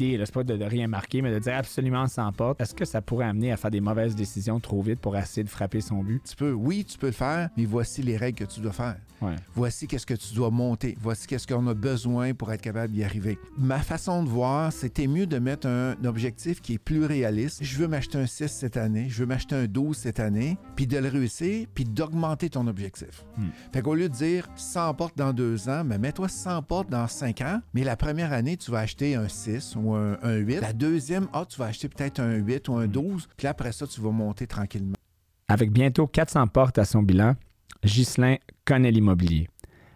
l'idée, c'est pas de, de rien marquer, mais de dire absolument sans porte, est-ce que ça pourrait amener à faire des mauvaises décisions trop vite pour essayer de frapper son but? Tu peux, oui, tu peux le faire, mais voici les règles que tu dois faire. Ouais. Voici qu'est-ce que tu dois monter. Voici qu'est-ce qu'on a besoin pour être capable d'y arriver. Ma façon de voir, c'était mieux de mettre un objectif qui est plus réaliste. Je veux m'acheter un 6 cette année, je veux m'acheter un 12 cette année, puis de le réussir, puis d'augmenter ton objectif. Hmm. Fait qu'au lieu de dire 100 portes dans deux ans, mais mets-toi 100 portes dans 5 ans, mais la première année, tu vas acheter un 6 ou un, un 8. La deuxième, ah, tu vas acheter peut-être un 8 ou un 12, puis là, après ça, tu vas monter tranquillement. Avec bientôt 400 portes à son bilan, Ghislain connaît l'immobilier.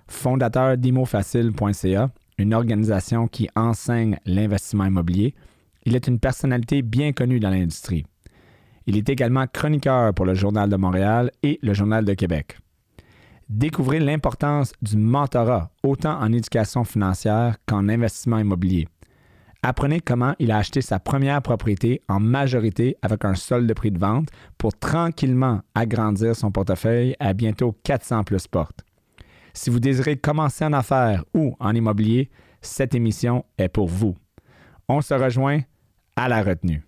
Fondateur d'imofacile.ca, une organisation qui enseigne l'investissement immobilier, il est une personnalité bien connue dans l'industrie. Il est également chroniqueur pour le Journal de Montréal et le Journal de Québec. Découvrez l'importance du mentorat, autant en éducation financière qu'en investissement immobilier. Apprenez comment il a acheté sa première propriété en majorité avec un solde de prix de vente pour tranquillement agrandir son portefeuille à bientôt 400 plus portes. Si vous désirez commencer en affaires ou en immobilier, cette émission est pour vous. On se rejoint à la retenue.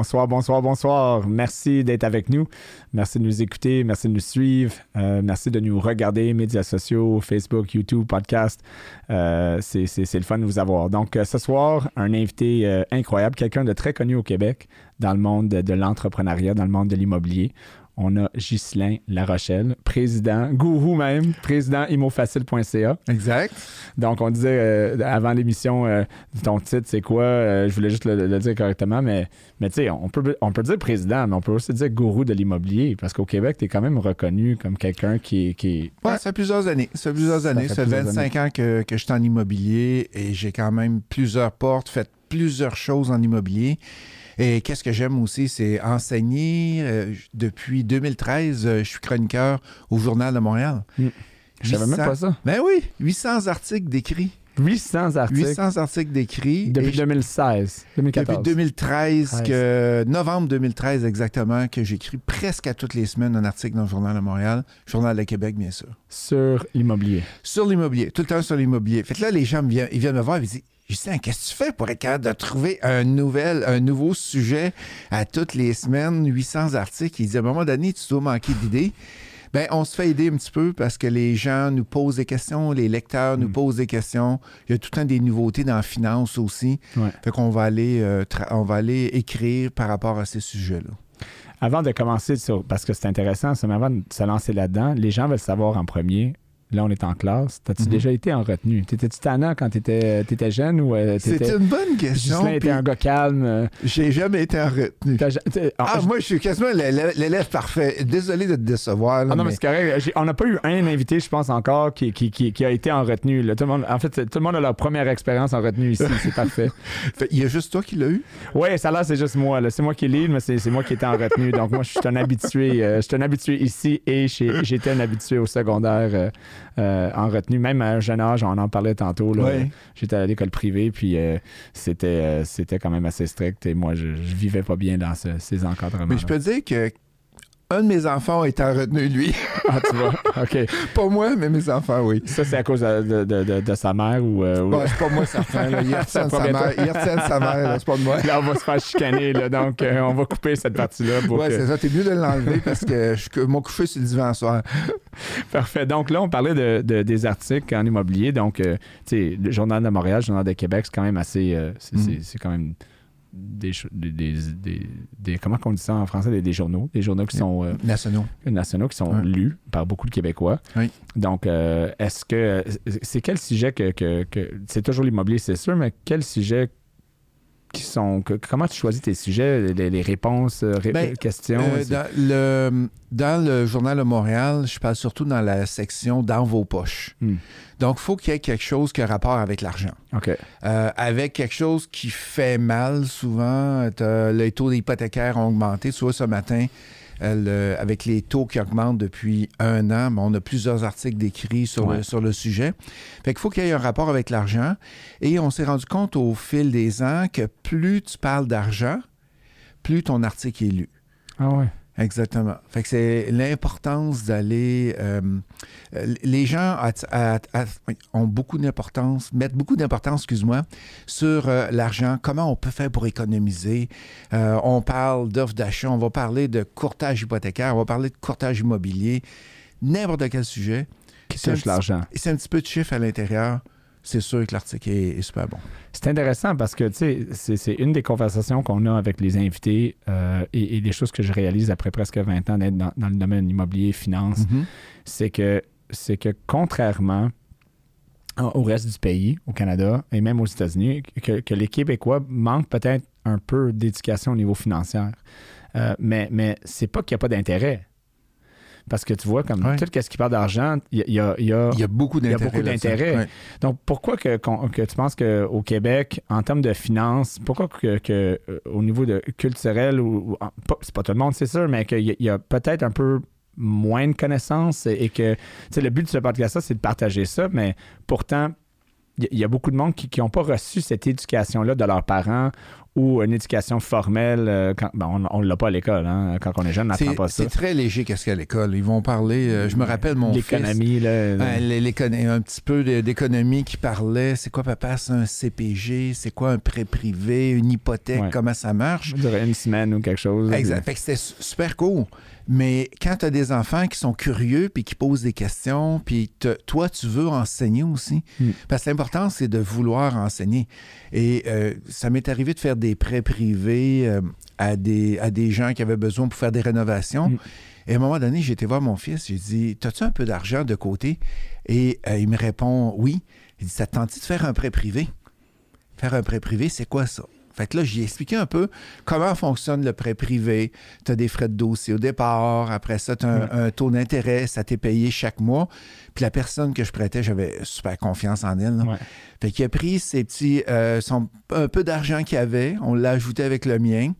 Bonsoir, bonsoir, bonsoir. Merci d'être avec nous. Merci de nous écouter. Merci de nous suivre. Euh, merci de nous regarder, médias sociaux, Facebook, YouTube, podcast. Euh, c'est le fun de vous avoir. Donc, euh, ce soir, un invité incroyable, quelqu'un de très connu au Québec dans le monde de, de l'entrepreneuriat, dans le monde de l'immobilier. On a Ghislain Larochelle, président, gourou même, président imofacile.ca. Exact. Donc, on disait euh, avant l'émission, euh, ton titre, c'est quoi? Euh, je voulais juste le, le dire correctement, mais, mais tu sais, on peut, on peut dire président, mais on peut aussi dire gourou de l'immobilier, parce qu'au Québec, tu es quand même reconnu comme quelqu'un qui, qui Ouais, ça fait plusieurs années. Ça fait plusieurs années. fait Ça fait plusieurs 25 ans que, que je suis en immobilier et j'ai quand même plusieurs portes, fait plusieurs choses en immobilier. Et qu'est-ce que j'aime aussi, c'est enseigner. Euh, depuis 2013, euh, je suis chroniqueur au Journal de Montréal. Je savais même 800 pas ça. Ben oui, 800 articles d'écrits. 800 articles 800 articles d'écrits. depuis Et je- 2016, depuis 2014. 2013, que, novembre 2013 exactement, que j'écris presque à toutes les semaines un article dans le Journal de Montréal, Journal de Québec, bien sûr. Sur l'immobilier. Sur l'immobilier, tout le temps sur l'immobilier. Fait que là, les gens viennent, ils viennent me voir et ils disent Justin, qu'est-ce que tu fais pour être capable de trouver un, nouvel, un nouveau sujet à toutes les semaines, 800 articles? Ils disent à un moment donné, tu dois manquer d'idées. Ben, on se fait aider un petit peu parce que les gens nous posent des questions, les lecteurs nous Mm. posent des questions. Il y a tout le temps des nouveautés dans la finance aussi. Ouais. Fait qu'on va aller, euh, on va aller écrire par rapport à ces sujets-là. Avant de commencer, parce que c'est intéressant, mais avant de se lancer là-dedans, les gens veulent savoir en premier. Là, on est en classe. T'as-tu Mhm. déjà été en retenue? T'étais-tu tannant quand t'étais étais jeune ou euh, C'est une bonne question. Était puis un gars calme. euh, J'ai jamais été en retenue. Ah, moi, je suis quasiment l'élève parfait. Désolé de te décevoir. là, Ah non, mais mais- c'est correct. J'ai- On n'a pas eu un invité, je pense, encore, qui, qui, qui, qui a été en retenue. là. Tout le monde, en fait, tout le monde a leur première expérience en retenue ici. C'est parfait. Fait, Il y a juste toi qui l'as eu? Oui, ça là, c'est juste moi. C'est moi qui lead, mais c'est moi qui étais en retenue. Donc, moi, je suis un habitué. euh, je suis un habitué ici et j'étais un habitué au secondaire euh, en retenue. Même à un jeune âge, on en parlait tantôt. là. J'étais à l'école privée, puis euh, c'était euh, c'était quand même assez strict. Et moi, je, je vivais pas bien dans ce- ces encadrements. Mais je peux dire que un de mes enfants est en retenue, lui. Ah, tu vois. OK. pas moi, mais mes enfants, oui. Ça, c'est à cause de, de- de- sa mère ou. euh, ou- Bon, c'est pas moi certain. là. Il retient de sa mère. Il retient sa mère, c'est pas de moi. Là, on va se faire chicaner, là, donc euh, on va couper cette partie-là. Que- c'est ça. T'es mieux de l'enlever parce que je mon coucher sur le divan soir. Parfait. Donc là, on parlait de, de- des articles en immobilier. Donc, euh, tu sais, le Journal de Montréal, le Journal de Québec, c'est quand même assez. euh, c'est, Mm. c'est quand même des, des, des, Comment on dit ça en français? Des, des journaux. Des journaux qui sont euh, Nationaux. nationaux, qui sont Ouais. lus par beaucoup de Québécois. Oui. Donc, euh, est-ce que. C'est quel sujet que. que- que- c'est toujours l'immobilier, c'est sûr, mais quel sujet qui sont. que- comment tu choisis tes sujets, les, les réponses, euh, ré- Ben, questions? Euh, dans, le, dans le Journal de Montréal, je parle surtout dans la section dans vos poches. Hmm. Donc, il faut qu'il y ait quelque chose qui a rapport avec l'argent. Euh, avec quelque chose qui fait mal souvent. Les taux d'hypothécaires ont augmenté. Tu vois, ce matin, euh, le- avec les taux qui augmentent depuis un an, ben, on a plusieurs articles décrits sur, Ouais. le, sur le sujet. Fait qu'il faut qu'il y ait un rapport avec l'argent. Et on s'est rendu compte au fil des ans que plus tu parles d'argent, plus ton article est lu. Ah ouais. Exactement. Fait que c'est l'importance d'aller. euh, les gens ont beaucoup d'importance, mettent beaucoup d'importance, excuse-moi, sur euh, l'argent, comment on peut faire pour économiser. Euh, on parle d'offres d'achat, on va parler de courtage hypothécaire, on va parler de courtage immobilier, n'importe quel sujet. Qui touche l'argent. C'est un petit peu de chiffre à l'intérieur. C'est sûr que l'article est, est super bon. C'est intéressant parce que, tu sais, c'est- une des conversations qu'on a avec les invités euh, et, et des choses que je réalise après presque 20 ans d'être dans, dans le domaine immobilier, finance, Mhm. c'est que, c'est que contrairement au reste du pays, au Canada et même aux États-Unis, que, que les Québécois manquent peut-être un peu d'éducation au niveau financier. Euh, mais mais c'est pas qu'il n'y a pas d'intérêt. Parce que tu vois, comme Ouais. tout ce qui parle d'argent, il y a- y y beaucoup d'intérêt. donc, pourquoi que, tu penses qu'au Québec, en termes de finances, pourquoi que, que, euh, au niveau de culturel, ou, c'est pas tout le monde, c'est sûr, mais qu'il y a, peut-être un peu moins de connaissances et, et que, le but de ce podcast-là, c'est de partager ça, mais pourtant, il y, a- il y a beaucoup de monde qui n'ont pas reçu cette éducation-là de leurs parents ou une éducation formelle. euh, quand, ben, on ne l'a pas à l'école, hein, quand on est jeune, on n'apprend pas ça. c'est très léger qu'est-ce qu'à l'école. Ils vont parler. euh, je me rappelle mon fils. L'économie, là. Euh, un petit peu d'économie qui parlait. C'est quoi, papa? C'est un CPG? C'est quoi un prêt privé? Une hypothèque? Ouais. Comment ça marche? dirais une semaine ou quelque chose. Exact. Fait que c'était su- super cool. Mais quand tu as des enfants qui sont curieux puis qui posent des questions, puis te- toi, tu veux enseigner aussi. Mm. Parce que l'important, c'est de vouloir enseigner. Et euh, ça m'est arrivé de faire des prêts privés euh, à, des, à des gens qui avaient besoin pour faire des rénovations. Mm. Et à un moment donné, j'ai été voir mon fils. J'ai dit T'as-tu un peu d'argent de côté? Et euh, il me répond Oui. Il dit Ça te tente de faire un prêt privé? Faire un prêt privé, c'est quoi ça? Fait que là, j'ai expliqué un peu comment fonctionne le prêt privé. Tu as des frais de dossier au départ. Après ça, tu as un, taux d'intérêt. Ça t'est payé chaque mois. Puis la personne que je prêtais, j'avais super confiance en elle. Ouais. Fait qu'il a pris ses petits, euh, son, un peu d'argent qu'il avait. On l'a ajouté avec le mien.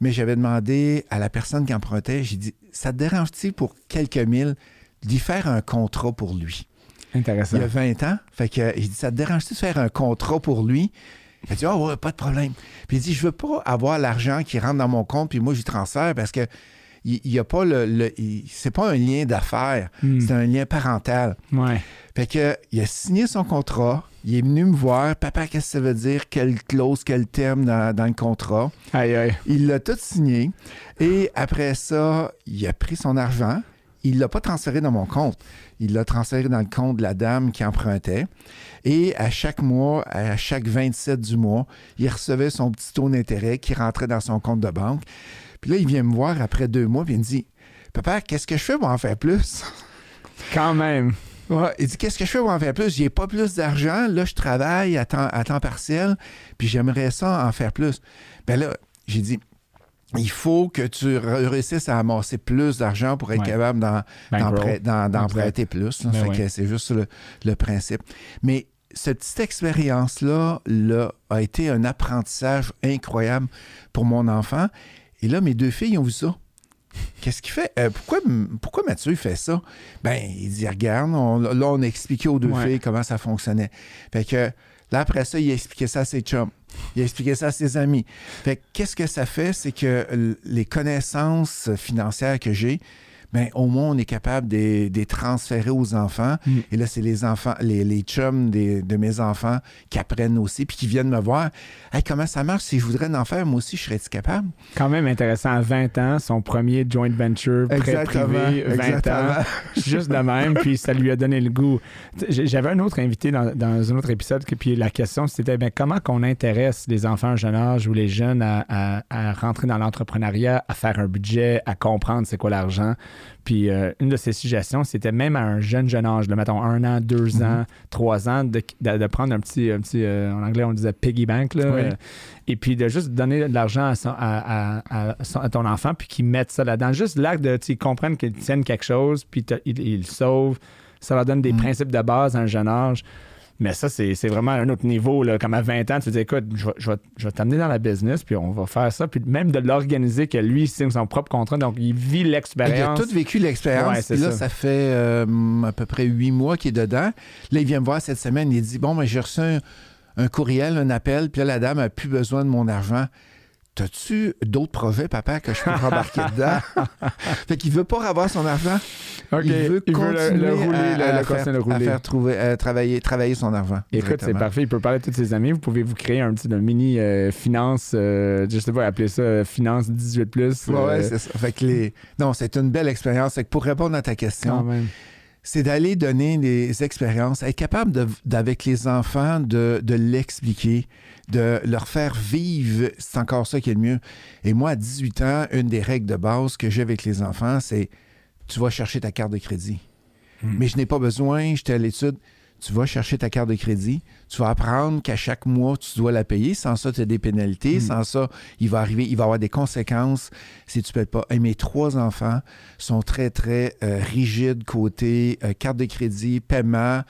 Mais j'avais demandé à la personne qui empruntait, j'ai dit, ça te dérange-t-il pour quelques mille d'y faire un contrat pour lui? Intéressant. Il y a 20 ans. Fait que j'ai dit, ça te dérange-tu de faire un contrat pour lui? Il a dit, oh, ouais, pas de problème. Puis il dit, je veux pas avoir l'argent qui rentre dans mon compte, puis moi, j'y transfère parce que il n'y a pas le. le- c'est pas un lien d'affaires, Hmm. c'est un lien parental. Ouais. Fait que, il a signé son contrat, il est venu me voir, papa, qu'est-ce que ça veut dire, quelle clause, quel terme dans, dans le contrat? Aïe, aïe. Il l'a tout signé. Et après ça, il a pris son argent. Il l'a pas transféré dans mon compte. Il l'a transféré dans le compte de la dame qui empruntait. Et à chaque mois, à chaque 27 du mois, il recevait son petit taux d'intérêt qui rentrait dans son compte de banque. Puis là, il vient me voir après deux mois, puis il me dit Papa, qu'est-ce que je fais pour en faire plus? Quand même. Ouais, il dit Qu'est-ce que je fais pour en faire plus? J'ai pas plus d'argent. Là, je travaille à temps, à temps partiel, puis j'aimerais ça en faire plus. Ben là, j'ai dit il faut que tu réussisses à amasser plus d'argent pour être Ouais. capable d'en, prêter plus. là. Ben ouais. c'est juste le, le principe. Mais cette petite expérience-là là, a été un apprentissage incroyable pour mon enfant. Et là, mes deux filles ont vu ça. Qu'est-ce qu'il fait? Euh, pourquoi, pourquoi Mathieu fait ça? Ben, il dit, regarde, on- là, on a expliqué aux deux Ouais. filles comment ça fonctionnait. Fait que là, après ça, il a expliqué ça à ses chums. Il a expliqué ça à ses amis. Fait que qu'est-ce que ça fait? C'est que les connaissances financières que j'ai, ben, au moins, on est capable de les transférer aux enfants. Mm. Et là, c'est les enfants, les, les chums des- de mes enfants qui apprennent aussi, puis qui viennent me voir. Hey, comment ça marche? Si je voudrais en faire, moi aussi, je serais-tu capable? Quand même intéressant. À 20 ans, son premier joint venture, prêt privé, 20 ans. exactement. Juste de même, puis ça lui a donné le goût. J'avais un autre invité dans, dans un autre épisode, puis la question c'était ben, comment qu'on intéresse les enfants à un jeune âge ou les jeunes à, à- à rentrer dans l'entrepreneuriat, à faire un budget, à comprendre c'est quoi l'argent? Puis euh, une de ses suggestions, c'était même à un jeune, jeune âge, là, mettons un an, deux Mhm. ans, trois ans, de, de- de prendre un petit, un petit euh, en anglais, on disait piggy bank, là, Oui. euh, et puis de juste donner de l'argent à, à- ton enfant, puis qu'il mette ça là-dedans. Juste l'acte de, tu comprendre qu'ils tiennent quelque chose, puis ils ils le sauvent. Ça leur donne des Mhm. principes de base à un jeune âge. Mais ça, c'est vraiment un autre niveau. Là. Comme à 20 ans, tu te dis, écoute, je vais, je vais- je vais t'amener dans la business, puis on va faire ça. Puis même de l'organiser, que lui signe son propre contrat. Donc, il vit Il a l'expérience. tout vécu l'expérience. Ouais, là, ça. ça, fait euh, à peu près huit mois qu'il est dedans. Là, il vient me voir cette semaine. Il dit Bon, ben, j'ai reçu un, un courriel, un appel, puis là, la dame a plus besoin de mon argent. T'as-tu d'autres projets, papa, que je peux embarquer dedans? fait qu'il veut pas avoir son argent. Il veut le- continuer le, rouler, à, faire, trouver, à travailler, travailler son argent. Écoute, c'est parfait. Il peut parler à tous ses amis. Vous pouvez vous créer un petit un mini euh, finance, euh, je sais pas, appeler ça euh, finance 18. Plus, Ouais, ouais, euh, c'est ça. Fait que les... Non, c'est une belle expérience. Fait que pour répondre à ta question, quand même. C'est d'aller donner des expériences, être capable de- d'avec les enfants de, de l'expliquer, de leur faire vivre. C'est encore ça qui est le mieux. Et moi, à 18 ans, une des règles de base que j'ai avec les enfants, c'est tu vas chercher ta carte de crédit. Hmm. Mais je n'ai pas besoin, j'étais à l'étude. Tu vas chercher ta carte de crédit. Tu vas apprendre qu'à chaque mois, tu dois la payer. Sans ça, tu as des pénalités. Mm. Sans ça, il va arriver, il va y avoir des conséquences si tu ne payes pas. Et mes trois enfants sont très, très euh, rigides côté euh, carte de crédit, paiement.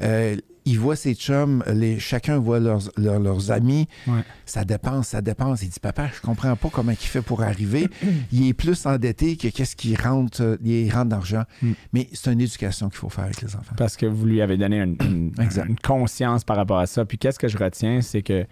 Euh, ils voient ses chums, les, chacun voit leurs, leurs, leurs amis. Ouais. Ça dépense, ça dépense. Il dit, papa, je comprends pas comment il fait pour arriver. il est plus endetté que qu'est-ce qui rentre, il rentre d'argent. Mm. Mais c'est une éducation qu'il faut faire avec les enfants. Parce que vous lui avez donné une, une- Exact. une conscience par rapport à ça. Puis qu'est-ce que je retiens, c'est que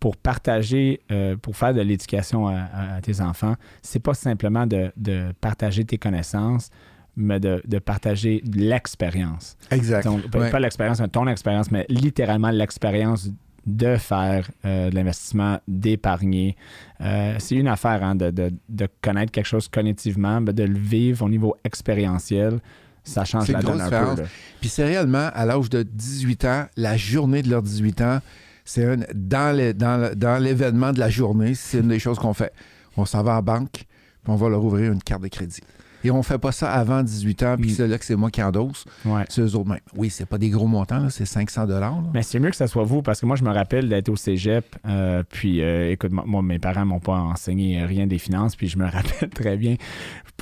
pour partager, euh, pour faire de l'éducation à, à- à tes enfants, c'est pas simplement de, de partager tes connaissances, mais de, de partager l'expérience. Exact. Donc, pas- Ouais. pas l'expérience, mais ton expérience, mais littéralement l'expérience de faire euh, de l'investissement, d'épargner. Euh, c'est une affaire hein, de, de- de connaître quelque chose cognitivement, mais de le vivre au niveau expérientiel. Ça change C'est la une donne un peu. là. Puis c'est réellement, à l'âge de 18 ans, la journée de leurs 18 ans, c'est un- dans le- dans le- dans l'événement de la journée, c'est une des choses qu'on fait. On s'en va en banque, puis on va leur ouvrir une carte de crédit. Et on fait pas ça avant 18 ans, puis Mm. c'est là que c'est moi qui endosse. Ouais. C'est eux autres. Oui, c'est pas des gros montants, c'est 500 dollars. Mais c'est mieux que ça soit vous, parce que moi, je me rappelle d'être au cégep. euh, puis, euh, écoute, moi, mes parents m'ont pas enseigné rien des finances. Puis, je me rappelle très bien.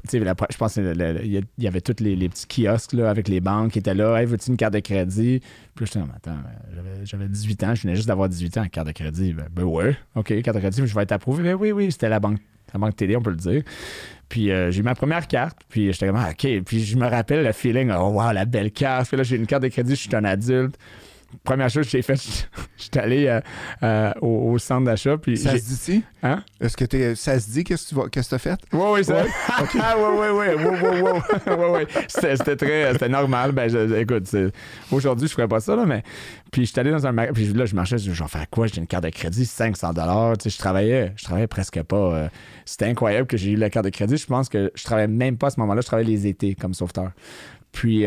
Tu sais, je pense qu'il y avait tous les, les petits kiosques là, avec les banques qui étaient là. Hey, veux-tu une carte de crédit? Puis, non, attends, j'avais- j'avais 18 ans. Je venais juste d'avoir 18 ans, carte de crédit. Ben, ben ouais, OK, carte de crédit, je vais être approuvé. Ben oui, oui, c'était la banque. La banque TD, on peut le dire. Puis euh, j'ai eu ma première carte, puis j'étais comme, ah, OK. Puis je me rappelle le feeling, oh wow, la belle carte. Puis là, j'ai une carte de crédit, je suis un adulte. Première chose que j'ai faite, j'étais allé euh, euh, au, au centre d'achat, puis Ça se dit-tu? Hein? Est-ce que t'es- ça se dit qu'est-ce que tu vas- qu'est-ce que t'as fait? Oui, oui, ça. Ah, oui, oui, oui. C'était, très. C'était normal. Ben, je- écoute, aujourd'hui, je ferais pas ça, là, mais. Puis, je suis allé dans un magasin. Puis là, je marchais, je vais faire quoi? J'ai une carte de crédit, 500 Tu sais, je travaillais. Je travaillais presque pas. euh, c'était incroyable que j'ai eu la carte de crédit. Je pense que je travaillais même pas à ce moment-là. Je travaillais les étés comme sauveteur. Puis.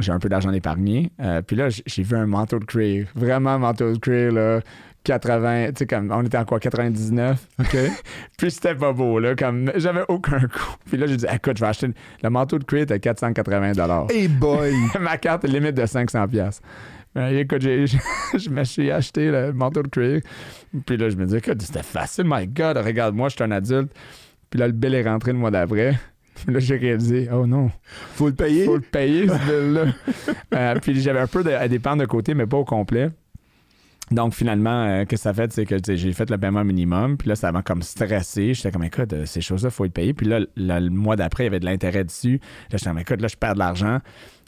Euh, j'ai un peu d'argent épargné. Euh, puis là, j'ai vu un manteau de cuir. Vraiment un manteau de cuir, là. 80, tu sais, comme, on était en quoi, 99? OK. Puis c'était pas beau, là, comme, j'avais aucun coup. Puis là, j'ai dit, écoute, je vais acheter, le manteau de cuir était 480 Hey boy! Ma carte est limite de 500 pièces. écoute, je me suis acheté le manteau de cuir. Puis là, je me dis, écoute, c'était facile, my God, regarde-moi, je suis un adulte. Puis là, le bill est rentré le mois d'après. Là, j'ai réalisé, oh non, Faut le payer? faut le payer, ce bill-là. Euh, puis j'avais un peu de, à dépenses de côté, mais pas au complet. Donc, finalement, euh, que ça fait? C'est que j'ai fait le paiement minimum. Puis là, ça m'a comme stressé. J'étais comme, écoute, euh, ces choses-là, il faut les payer. Puis là, le, le mois d'après, il y avait de l'intérêt dessus. Là, j'étais comme, écoute, là, je perds de l'argent.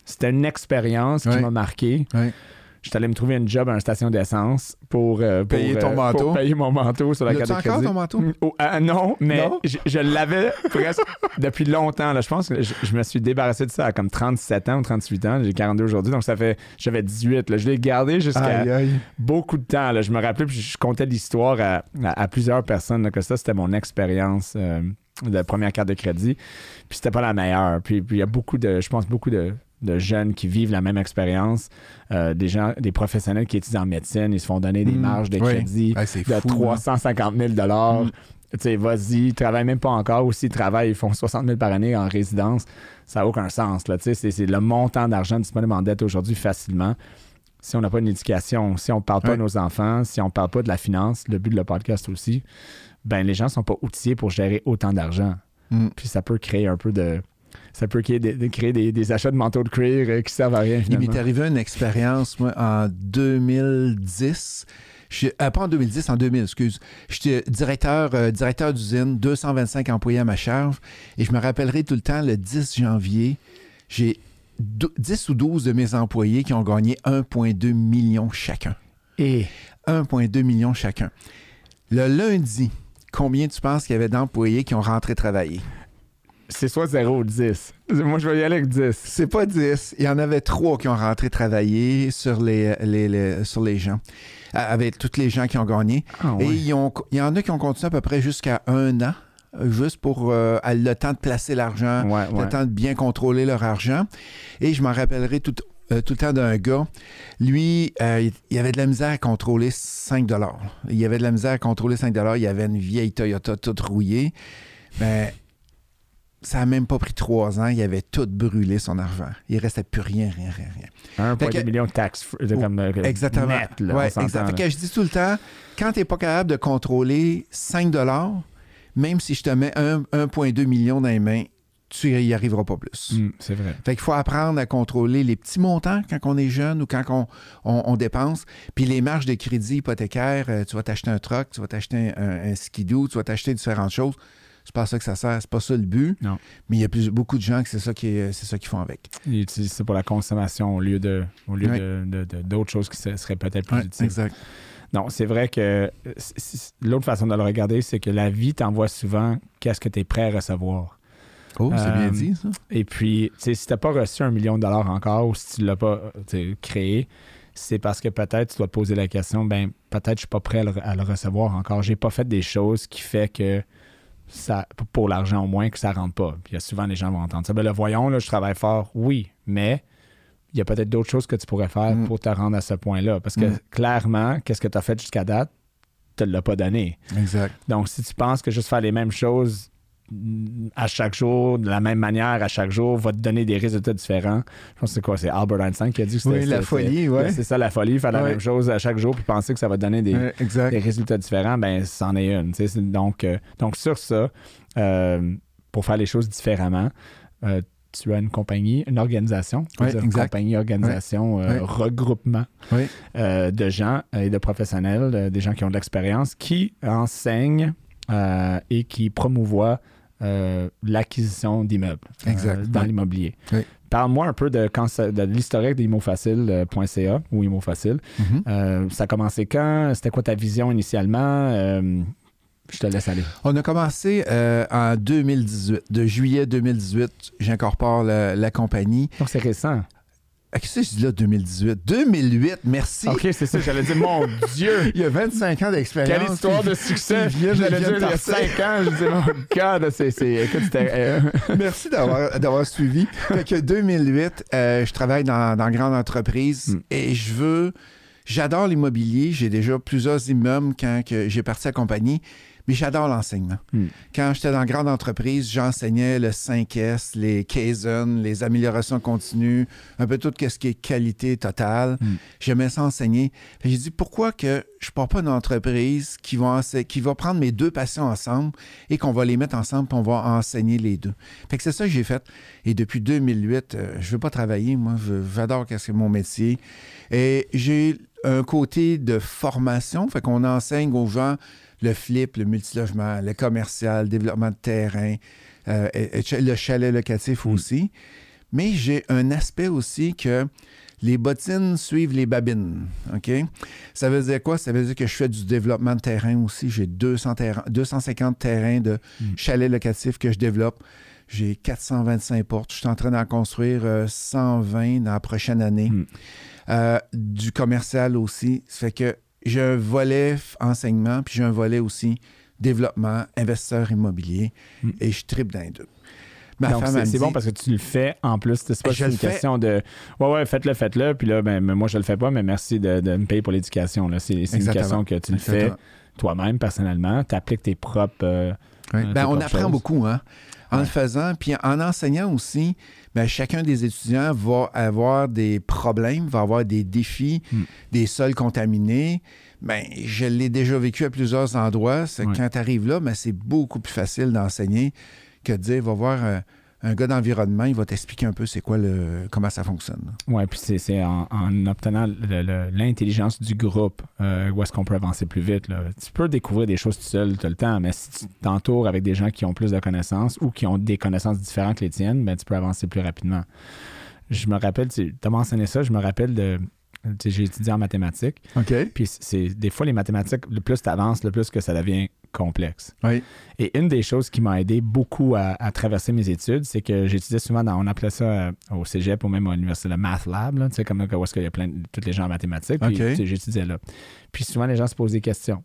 C'était une expérience qui Ouais. m'a marqué. Ouais. J'étais allé me trouver un job à une station d'essence pour, euh, pour, Payer ton euh, manteau. pour payer mon manteau sur la carte de encore crédit. ton manteau? Oh, ah, non, mais Non? je, je l'avais presque depuis longtemps. Là. Je pense que je, je me suis débarrassé de ça à comme 37 ans ou 38 ans. J'ai 42 aujourd'hui, donc ça fait. J'avais 18. Là. Je l'ai gardé jusqu'à beaucoup de temps. Là. Je me rappelais, puis je comptais l'histoire à, à- à plusieurs personnes là, que ça, c'était mon expérience euh, de première carte de crédit. Puis c'était pas la meilleure. Puis il y a beaucoup de, je pense, beaucoup de, de jeunes qui vivent la même expérience. Euh, des gens, des professionnels qui étudient en médecine, ils se font donner des Mm. marges de crédit de fou, hein. 350 000 dollars. Mm. Tu sais, vas-y, ils travaillent même pas encore. Ou s'ils travaillent, ils font 60 000 par année en résidence. Ça n'a aucun sens. Là. Tu sais, c'est, le montant d'argent disponible en dette aujourd'hui facilement. Si on n'a pas une éducation, si on ne parle pas Ouais. à nos enfants, si on ne parle pas de la finance, le but de le podcast aussi, ben les gens ne sont pas outillés pour gérer autant d'argent. Mm. Puis ça peut créer un peu de. Ça peut créer des, de créer des, des achats de manteaux de cuir euh, qui servent à rien Il m'est arrivé une expérience, moi, en 2010. Je- euh, pas en 2010, en 2000, excuse. J'étais directeur, euh, directeur d'usine, 225 employés à ma charge. Et je me rappellerai tout le temps, le 10 janvier, j'ai dou- 10 ou 12 de mes employés qui ont gagné 1,2 million chacun. Et? 1,2 million chacun. Le lundi, combien tu penses qu'il y avait d'employés qui ont rentré travailler? C'est soit 0 ou 10. Moi, je vais y aller avec 10. C'est pas 10. Il y en avait trois qui ont rentré travailler sur les, les- les- sur les gens, avec tous les gens qui ont gagné. Ah, Et ils ont- il y en a qui ont continué à peu près jusqu'à un an, juste pour euh, le temps de placer l'argent, Ouais, ouais. le temps de bien contrôler leur argent. Et je m'en rappellerai tout, euh, tout le temps d'un gars. Lui, euh, il- il avait de la misère à contrôler 5 Il avait de la misère à contrôler 5 Il avait une vieille Toyota toute rouillée. Ben, ça n'a même pas pris trois ans. Il avait tout brûlé son argent. Il restait plus rien, rien, rien, rien. 1,2 Fait que- million de taxes de comme, euh, Exactement. net, là, Ouais, exact. Fait que je dis tout le temps, quand tu n'es pas capable de contrôler 5 même si je te mets un- 1,2 million dans les mains, tu n'y arriveras pas plus. Mm, c'est vrai. Fait qu'il faut apprendre à contrôler les petits montants quand on est jeune ou quand on, on- on dépense. Puis les marges de crédit hypothécaire, euh, tu vas t'acheter un truck, tu vas t'acheter un, un skidoo, tu vas t'acheter différentes choses. C'est pas ça que ça sert, c'est pas ça le but. Non. Mais il y a plus, beaucoup de gens que c'est ça qu'ils font avec. Ils utilisent ça pour la consommation au lieu de au lieu Ouais. de- de- de- d'autres choses qui se- seraient peut-être plus utiles. exact. Non, c'est vrai que l'autre façon de le regarder, c'est que la vie t'envoie souvent qu'est-ce que tu es prêt à recevoir. Oh, c'est bien Euh, dit, ça. Et puis, tu sais, si tu n'as pas reçu un million de dollars encore ou si tu ne l'as pas euh, créé, c'est parce que peut-être tu dois te poser la question, ben peut-être je suis pas prêt à le, à le recevoir encore. J'ai pas fait des choses qui fait que ça, pour l'argent au moins, que ça rentre pas. Puis il y a souvent les gens vont entendre ça. Ben le voyons, là, je travaille fort, oui, mais il y a peut-être d'autres choses que tu pourrais faire Mm. pour te rendre à ce point-là. Parce que Mm. clairement, qu'est-ce que tu as fait jusqu'à date, tu ne l'as pas donné. Exact. Donc, si tu penses que juste faire les mêmes choses à chaque jour, de la même manière à chaque jour, va te donner des résultats différents. Je pense que c'est quoi? C'est Albert Einstein qui a dit que c'était... Oui, la folie, ouais. C'est ça, la folie, faire la Ouais. même chose à chaque jour puis penser que ça va te donner des, Ouais, exact. des résultats différents, ben c'en est une. Donc, euh, donc, sur ça, euh, pour faire les choses différemment, euh, tu as une compagnie, une organisation, dire exact. compagnie, organisation, euh, regroupement Oui. euh, de gens et de professionnels, euh, des gens qui ont de l'expérience, qui enseignent et qui promouvoient euh, l'acquisition d'immeubles euh, dans l'immobilier. Oui. Parle-moi un peu de, l'historique d'ImoFacile.ca ou ImoFacile. Mhm. Euh, ça a commencé quand? C'était quoi ta vision initialement? Euh, je te laisse aller. On a commencé euh, en 2018. De juillet 2018, j'incorpore la, la compagnie. Donc, c'est récent. Ah, Qu'est-ce que je dis là, 2018? 2008, merci. OK, c'est ça. J'allais dire, mon Dieu! Il y a 25 ans d'expérience. Quelle histoire de succès! J'allais dire, il y a partir. 5 ans, je disais, mon God, c'est... Écoute, euh, Merci d'avoir, d'avoir suivi. Fait que 2008, euh, je travaille dans, dans grande entreprise Mm. et je veux. J'adore l'immobilier. J'ai déjà plusieurs immeubles quand que j'ai parti à compagnie, mais j'adore l'enseignement. Mm. Quand j'étais dans grande entreprise, j'enseignais le 5S, les Kaizen, les améliorations continues, un peu tout ce qui est qualité totale. Mm. J'aimais ça enseigner. J'ai dit pourquoi que je ne pars pas d'une entreprise qui va, ense- qui va prendre mes deux passions ensemble et qu'on va les mettre ensemble puis on va enseigner les deux? Fait que c'est ça que j'ai fait. Et depuis 2008, euh, je veux pas travailler. Moi, Je- j'adore qu'est-ce que mon métier. Et j'ai un côté de formation. Fait qu'on enseigne aux gens le flip, le multilogement, le commercial, le développement de terrain, euh, et- et le chalet locatif Mm. aussi. Mais j'ai un aspect aussi que les bottines suivent les babines. OK? Ça veut dire quoi? Ça veut dire que je fais du développement de terrain aussi. J'ai 200 terrains, 250 terrains de Mm. chalets locatifs que je développe. J'ai 425 portes. Je suis en train d'en construire euh, 120 dans la prochaine année. Mm. Euh, du commercial aussi. Ça fait que j'ai un volet enseignement, puis j'ai un volet aussi développement, investisseur immobilier, Mm. et je tripe dans les deux. Ma Donc, femme, c'est bon parce que tu le fais en plus. C'est pas juste une question de Ouais, ouais, faites-le, faites-le. Puis là, ben, moi, je le fais pas, mais merci de, de me payer pour l'éducation. C'est une question que tu le fais. Toi-même personnellement, tu appliques tes propres. euh, Oui. euh, Ben, on apprend choses. beaucoup, hein? En Ouais. le faisant, puis en enseignant aussi, ben, chacun des étudiants va avoir des problèmes, va avoir des défis, Hmm. des sols contaminés. Ben, je l'ai déjà vécu à plusieurs endroits. Quand tu arrives là, ben, c'est beaucoup plus facile d'enseigner que de dire, va voir euh, un gars d'environnement, il va t'expliquer un peu c'est quoi le comment ça fonctionne. Oui, puis c'est, en, en obtenant l'intelligence du groupe euh, où est-ce qu'on peut avancer plus vite. là. Tu peux découvrir des choses tout seul tout le temps, mais si tu t'entoures avec des gens qui ont plus de connaissances ou qui ont des connaissances différentes que les tiennes, ben, tu peux avancer plus rapidement. Je me rappelle, tu as mentionné ça, je me rappelle de. Sais, J'ai étudié en mathématiques, OK. puis c'est des fois les mathématiques, le plus tu avances, le plus que ça devient complexe. Oui. Et une des choses qui m'a aidé beaucoup à, à traverser mes études, c'est que j'étudiais souvent dans, on appelait ça euh, au cégep ou même à l'université, le Math Lab, là, tu sais, comme là, où est-ce qu'il y a plein de, tous les gens en mathématiques. Puis, j'étudiais là. Puis souvent, les gens se posaient des questions.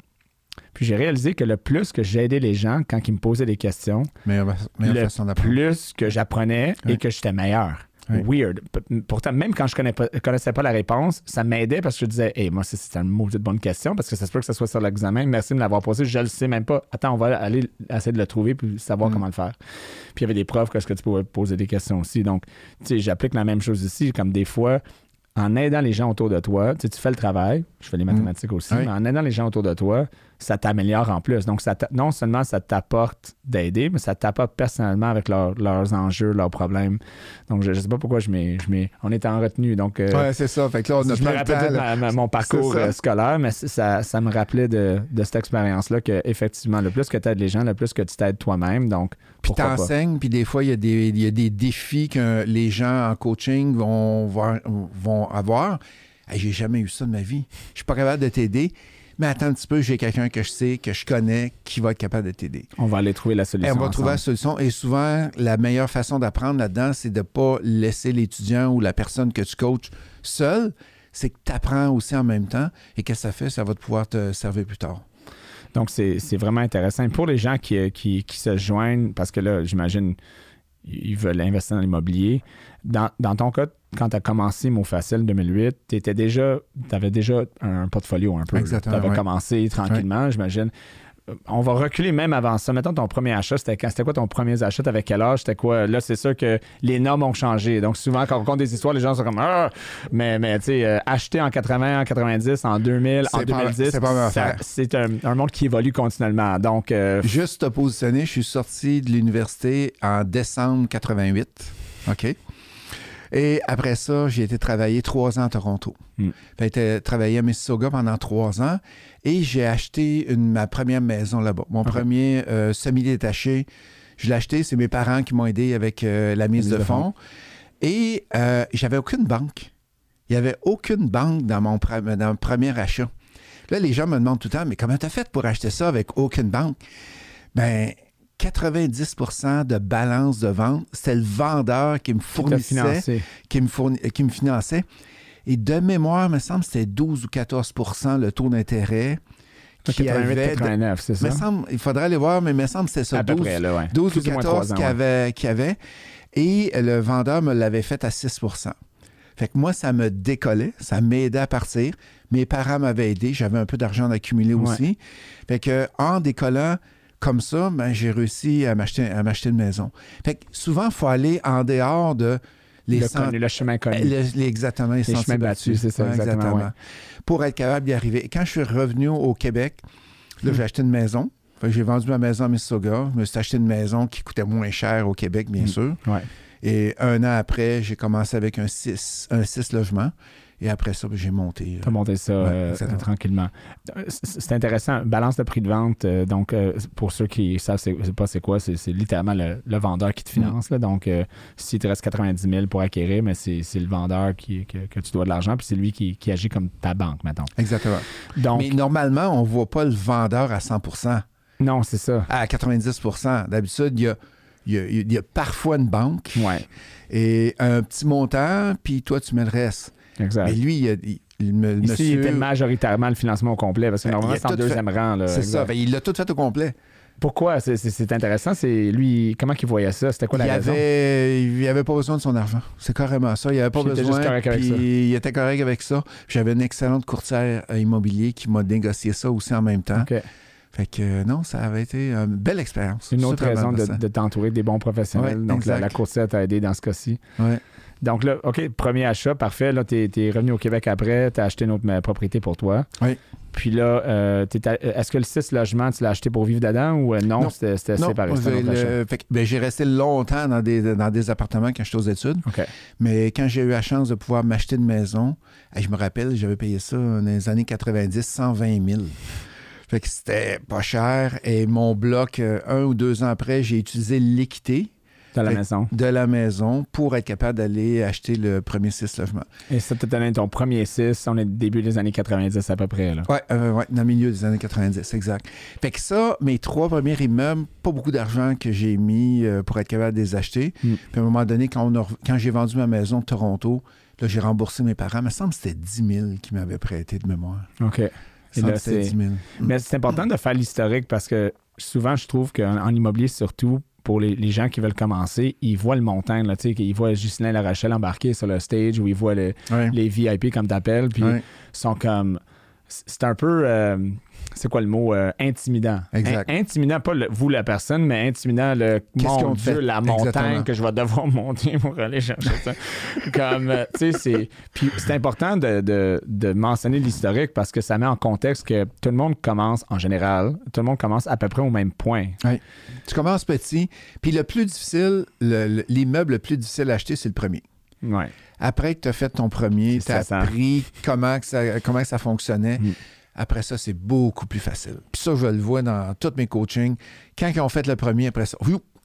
Puis j'ai réalisé que le plus que j'aidais les gens quand ils me posaient des questions, Meilleure, meilleure Le façon plus que j'apprenais et que j'étais meilleur. Weird. P- Pourtant, même quand je pas- connaissais pas la réponse, ça m'aidait parce que je disais, hey, moi, c'est- une maudite bonne question parce que ça se peut que ce soit sur l'examen. Merci de me l'avoir posé. Je le sais même pas. Attends, on va aller essayer de le trouver puis savoir Mm. comment le faire. Puis il y avait des preuves que ce que tu pouvais poser des questions aussi. Donc, tu sais, j'applique la même chose ici. Comme des fois, en aidant les gens autour de toi, tu sais, tu fais le travail, je fais les mathématiques aussi, Mm. Oui. mais en aidant les gens autour de toi, ça t'améliore en plus. Donc, ça non seulement ça t'apporte d'aider, mais ça t'apporte personnellement avec leurs- leurs enjeux, leurs problèmes. Donc, je ne sais pas pourquoi je mets- on est en retenue. Donc, euh, Ouais, c'est ça. Fait que là, on a je me plein de ma- ma- mon parcours euh, scolaire, mais ça, ça me rappelait de, de cette expérience-là que effectivement, le plus que tu aides les gens, le plus que tu t'aides toi-même. Donc, Puis t'enseignes, puis des fois, il y, a des- il y a des défis que les gens en coaching vont, vont avoir. Hey, j'ai jamais eu ça de ma vie. Je suis pas capable de t'aider, mais attends un petit peu, j'ai quelqu'un que je sais, que je connais, qui va être capable de t'aider. On va aller trouver la Et solution. on va trouver la solution. Et souvent, la meilleure façon d'apprendre là-dedans, c'est de ne pas laisser l'étudiant ou la personne que tu coaches seul. C'est que tu apprends aussi en même temps. Et qu'est-ce que ça fait? Ça va te pouvoir te servir plus tard. Donc, c'est c'est vraiment intéressant. Pour les gens qui, qui, qui se joignent, parce que là, j'imagine, ils veulent investir dans l'immobilier. Dans, dans ton cas, quand tu as commencé Mot Facile 2008, tu étais déjà, avais déjà un portfolio un peu. Exactement, Tu avais ouais. commencé tranquillement, j'imagine. Euh, On va reculer même avant ça. Mettons ton premier achat, c'était quand? C'était quoi ton premier achat? Avec quel âge? C'était quoi? Là, c'est sûr que les normes ont changé. Donc, souvent, quand on raconte des histoires, les gens sont comme Ah! Mais, mais tu sais, euh, acheter en 80, en 90, en 2000, en C'est pas- 2010, c'est pas ma ça- affaire. c'est un, un monde qui évolue continuellement. Donc, euh, Juste te positionner, je suis sorti de l'université en décembre 88. OK? Et après ça, j'ai été travailler trois ans à Toronto. Hmm. J'ai été travailler à Mississauga pendant trois ans et j'ai acheté une- ma première maison là-bas. Mon premier euh, semi-détaché, je l'ai acheté. C'est mes parents qui m'ont aidé avec euh, la mise de de fonds. Et euh, j'avais aucune banque. Il n'y avait aucune banque dans mon, pre- dans mon premier achat. Là, les gens me demandent tout le temps, mais comment tu as fait pour acheter ça avec aucune banque? Ben, 90% de balance de vente, c'était le vendeur qui me fournissait, qui me, fourni- qui me finançait. Et de mémoire, il me semble que c'était 12 ou 14% le taux d'intérêt qui 88, avait... 89, c'est ça? me semble, il faudrait aller voir, mais il me semble que c'était ça. à peu 12, près, là, ouais. 12 ou Plus moins 14 trois ans, qu'il ouais. qu'il avait. Et le vendeur me l'avait fait à 6% Fait que moi, ça me décollait, ça m'aidait à partir. Mes parents m'avaient aidé, j'avais un peu d'argent d'accumuler Ouais. aussi. Fait que en décollant comme ça, ben, j'ai réussi à m'acheter, à m'acheter une maison. Fait que souvent, il faut aller en dehors de les le, cent- connu, le chemin connu. le- les- exactement, les, Les sentiers chemins battus, c'est ça, exactement, ouais. Pour être capable d'y arriver. Quand je suis revenu au Québec, là, Hmm. j'ai acheté une maison. Fait que j'ai vendu ma maison à Mississauga. Je me suis acheté une maison qui coûtait moins cher au Québec, bien Hmm. sûr. Ouais. Et un an après, j'ai commencé avec un 6 un six logements. Et après ça, j'ai monté. Tu as monté ça Ouais, euh, tranquillement. Euh, C'est intéressant. Balance de prix de vente. euh, donc, euh, pour ceux qui savent pas c'est quoi, c'est littéralement le, le vendeur qui te finance. là. Donc, euh, s'il te reste 90 000 pour acquérir, mais c'est c'est le vendeur qui, que, que tu dois de l'argent, puis c'est lui qui, qui agit comme ta banque, mettons. Exactement. Donc, Mais normalement, on ne voit pas le vendeur à 100% non, c'est ça. à 90% D'habitude, il y a, il y a- il y a parfois une banque Ouais, et un petit montant, puis toi, tu mets le reste. Exact. Mais lui, il, a- il- le Ici, monsieur... il était majoritairement le financement au complet, parce que Ben, normalement, c'est en deuxième rang. C'est ça. Ben, il l'a tout fait au complet. Pourquoi? C'est- intéressant. C'est lui, comment il voyait ça? C'était quoi la il raison? avait, il avait pas besoin de son argent. C'est carrément ça. Il avait pas Puis il était besoin. juste correct avec ça. il était correct avec ça. J'avais une excellente courtière euh, immobilier qui m'a négocié ça aussi en même temps. OK. Fait que euh, non, ça avait été une belle expérience. Une autre raison de, t'entourer des bons professionnels. Ouais, Donc, la, coursière t'a aidé dans ce cas-ci. Ouais. Donc là, OK, premier achat, parfait. Là, tu es, revenu au Québec après, tu as acheté une autre euh, propriété pour toi. Oui. Puis là, euh, à- est-ce que le 6 logements, tu l'as acheté pour vivre dedans ou euh, non, Non. c'était séparé? ben, j'ai resté longtemps dans des, dans des appartements quand j'étais aux études. OK. Mais quand j'ai eu la chance de pouvoir m'acheter une maison, hey, je me rappelle, j'avais payé ça dans les années 90, 120 000. Fait que c'était pas cher. Et mon bloc, euh, un ou deux ans après, j'ai utilisé l'équité Dans la maison. de la maison pour être capable d'aller acheter le premier six logements. Et ça t'a donné ton premier 6, on est début des années 90 à peu près. Là. Ouais, euh, ouais, dans le milieu des années 90, exact. Fait que ça, mes trois premiers immeubles, pas beaucoup d'argent que j'ai mis euh, pour être capable de les acheter. Mm. Puis à un moment donné, quand, on a rev- quand j'ai vendu ma maison de Toronto, là, j'ai remboursé mes parents. Il me semble que c'était 10 000 qui m'avaient prêté de mémoire. OK. Et là, que c'était c'est- 10 000. Mais c'est important de faire l'historique parce que souvent, je trouve qu'en en immobilier, surtout pour les, les gens qui veulent commencer, ils voient le montant. Là, tu sais, ils voient Ghislain Larachelle embarqué sur le stage ou ils voient le- Ouais. les VIP comme t'appelles, puis Ouais. sont comme. C'est un peu. euh, c'est quoi le mot? euh, intimidant? Exact. In- intimidant, pas le- vous, la personne, mais intimidant le. Mon Dieu, fait? la montagne Exactement. que je vais devoir monter pour aller chercher ça. comme, euh, tu sais, c'est. Puis c'est important de, de- de mentionner l'historique parce que ça met en contexte que tout le monde commence, en général, tout le monde commence à peu près au même point. Tu commences petit, puis le plus difficile, le- le- l'immeuble le plus difficile à acheter, c'est le premier. Ouais. Après que tu as fait ton premier, tu as ça. appris comment, que ça, comment que ça fonctionnait. Mm. Après ça, c'est beaucoup plus facile. Puis ça, je le vois dans tous mes coachings. Quand ils ont fait le premier, après ça,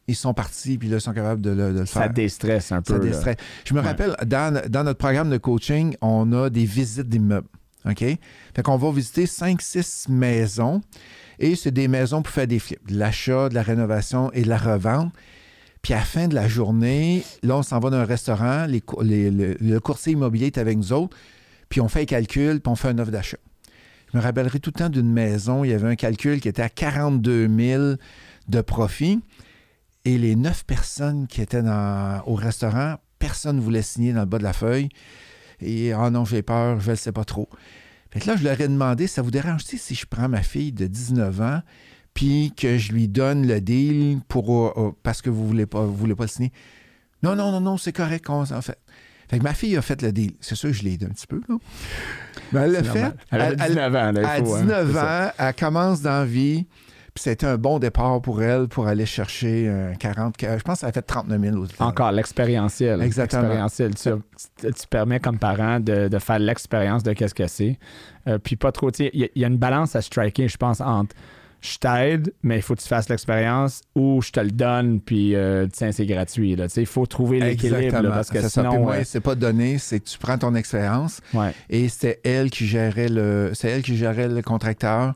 ils sont partis, puis là, ils sont capables de le, de le Ça faire. déstresse un peu. Ça là. distrait. Je me Ouais. rappelle, dans, dans notre programme de coaching, on a des visites d'immeubles. OK? Fait qu'on va visiter 5-6 maisons et c'est des maisons pour faire des flips, de l'achat, de la rénovation et de la revente. Puis à la fin de la journée, là, on s'en va dans un restaurant, les cou- les- le, le courtier immobilier est avec nous autres, puis on fait les calculs, puis on fait une offre d'achat. Je me rappellerai tout le temps d'une maison, il y avait un calcul qui était à 42 000 de profit. Et les neuf personnes qui étaient au restaurant, personne ne voulait signer dans le bas de la feuille. Et ah non, j'ai peur, je ne sais pas trop. Fait là, je leur ai demandé, ça vous dérange-t-il si je prends ma fille de 19 ans puis que je lui donne le deal parce que vous ne voulez pas, le signer? Non, non, non, non, c'est correct s'en fait. Fait que ma fille a fait le deal. C'est sûr que je l'ai aidé un petit peu, là. Mais elle l'a fait. Elle elle- 19 ans, là, à faut, hein, 19 c'est ça. ans, elle commence dans la vie. Puis c'était un bon départ pour elle pour aller chercher un 40. Je pense qu'elle a fait 39 000 au total. Encore l'expérientiel. Exactement. L'expérientiel. Tu, tu- permets comme parent de, de faire l'expérience de qu'est-ce que c'est. Euh, puis pas trop. y, a- il y a une balance à striker, je pense, entre je t'aide, mais il faut que tu fasses l'expérience ou je te le donne, puis euh, tiens, c'est gratuit. Il faut trouver l'équilibre parce que ça. Sinon. euh, c'est pas donné, c'est que tu prends ton expérience ouais. et c'était elle qui gérait le, c'est elle qui gérait le contracteur.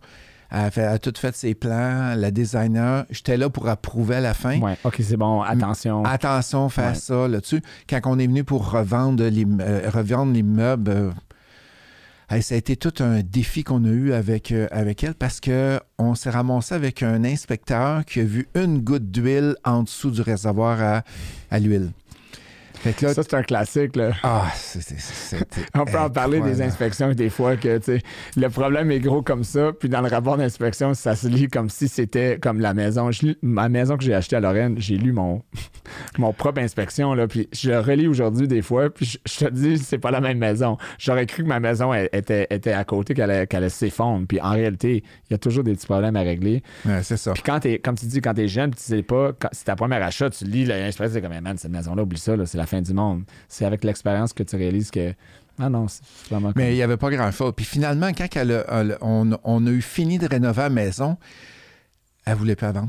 Elle a, fait- elle a tout fait ses plans, la designer. J'étais là pour approuver à la fin. ouais. OK, c'est bon. Attention. Attention, faire Ouais. ça là-dessus. Quand on est venu pour revendre euh, revendre l'immeuble, ça a été tout un défi qu'on a eu avec, euh, elle parce que on s'est ramassé avec un inspecteur qui a vu une goutte d'huile en dessous du réservoir à l'huile. Là, Ça, c'est un classique. Là. ah, c'est- On peut en parler des inspections des fois que le problème est gros comme ça, puis dans le rapport d'inspection, ça se lit comme si c'était comme la maison. Je ma maison que j'ai achetée à Lorraine, j'ai lu mon, mon propre inspection, là, puis je le relis aujourd'hui des fois, puis je, je te dis, c'est pas la même maison. J'aurais cru que ma maison elle, était, était à côté, qu'elle allait s'effondre, puis en réalité, il y a toujours des petits problèmes à régler. Ouais, c'est ça. Puis quand comme tu dis, quand t'es jeune, tu sais pas, c'est ta première achat, tu lis l'inspection, c'est comme, man, cette maison-là, oublie ça, c'est la fin du monde. C'est avec l'expérience que tu réalises que, ah non, c'est vraiment Mais il n'y avait pas grand-chose. Puis finalement, quand elle a- elle- on, on a eu fini de rénover la maison, elle voulait pas vendre.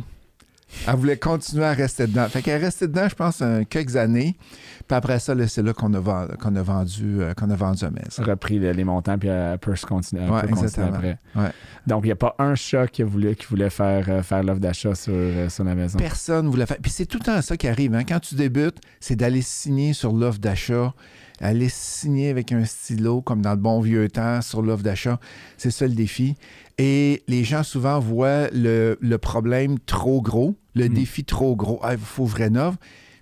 Elle voulait continuer à rester dedans. Fait qu'elle est restée dedans, je pense, quelques années. Puis après ça, c'est là qu'on a, ven- qu'on a vendu, euh, qu'on a vendu la maison. repris le- les montants puis elle peut se continuer, Ouais, peut continuer après. Ouais. Donc, il n'y a pas un chat qui voulait, qui voulait faire, euh, faire l'offre d'achat sur, euh, sur la maison. Personne ne voulait faire. Puis c'est tout le temps ça qui arrive. hein. Quand tu débutes, c'est d'aller signer sur l'offre d'achat, aller signer avec un stylo, comme dans le bon vieux temps, sur l'offre d'achat. C'est ça le défi. Et les gens souvent voient le, le problème trop gros, le Mm. défi trop gros. Ah, Il faut que je rénove.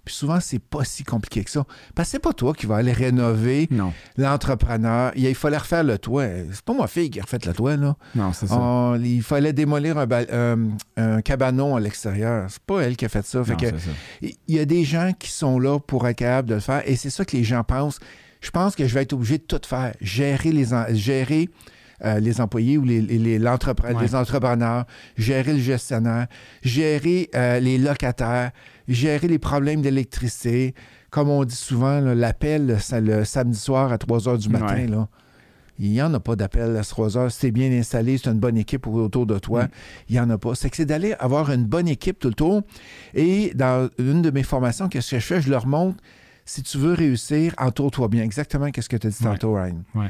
Puis souvent, c'est pas si compliqué que ça. Parce que c'est pas toi qui vas aller rénover l'entrepreneur. Il, fallait refaire le toit. C'est pas ma fille qui a refait le toit, là. Non, c'est ça. On- il fallait démolir un, euh, un cabanon à l'extérieur. C'est pas elle qui a fait ça. Fait Non, que c'est ça. il y a des gens qui sont là pour être capables de le faire et c'est ça que les gens pensent. Je pense que je vais être obligé de tout faire. Gérer les, gérer, euh, les employés ou les, les- les- l'entrepre- Ouais. les entrepreneurs, gérer le gestionnaire, gérer euh, les locataires, gérer les problèmes d'électricité. Comme on dit souvent, l'appel le, sa- le samedi soir à 3 heures du matin, Ouais. là, il n'y en a pas d'appel à 3 heures. Si tu es bien installé, c'est une bonne équipe autour de toi. Mm. Il n'y en a pas. C'est que c'est d'aller avoir une bonne équipe tout le tour. Et dans une de mes formations, qu'est-ce que je fais? Je leur montre, si tu veux réussir, entoure-toi bien. Exactement qu'est-ce que tu as dit Ouais. tantôt, Ryan. Ouais.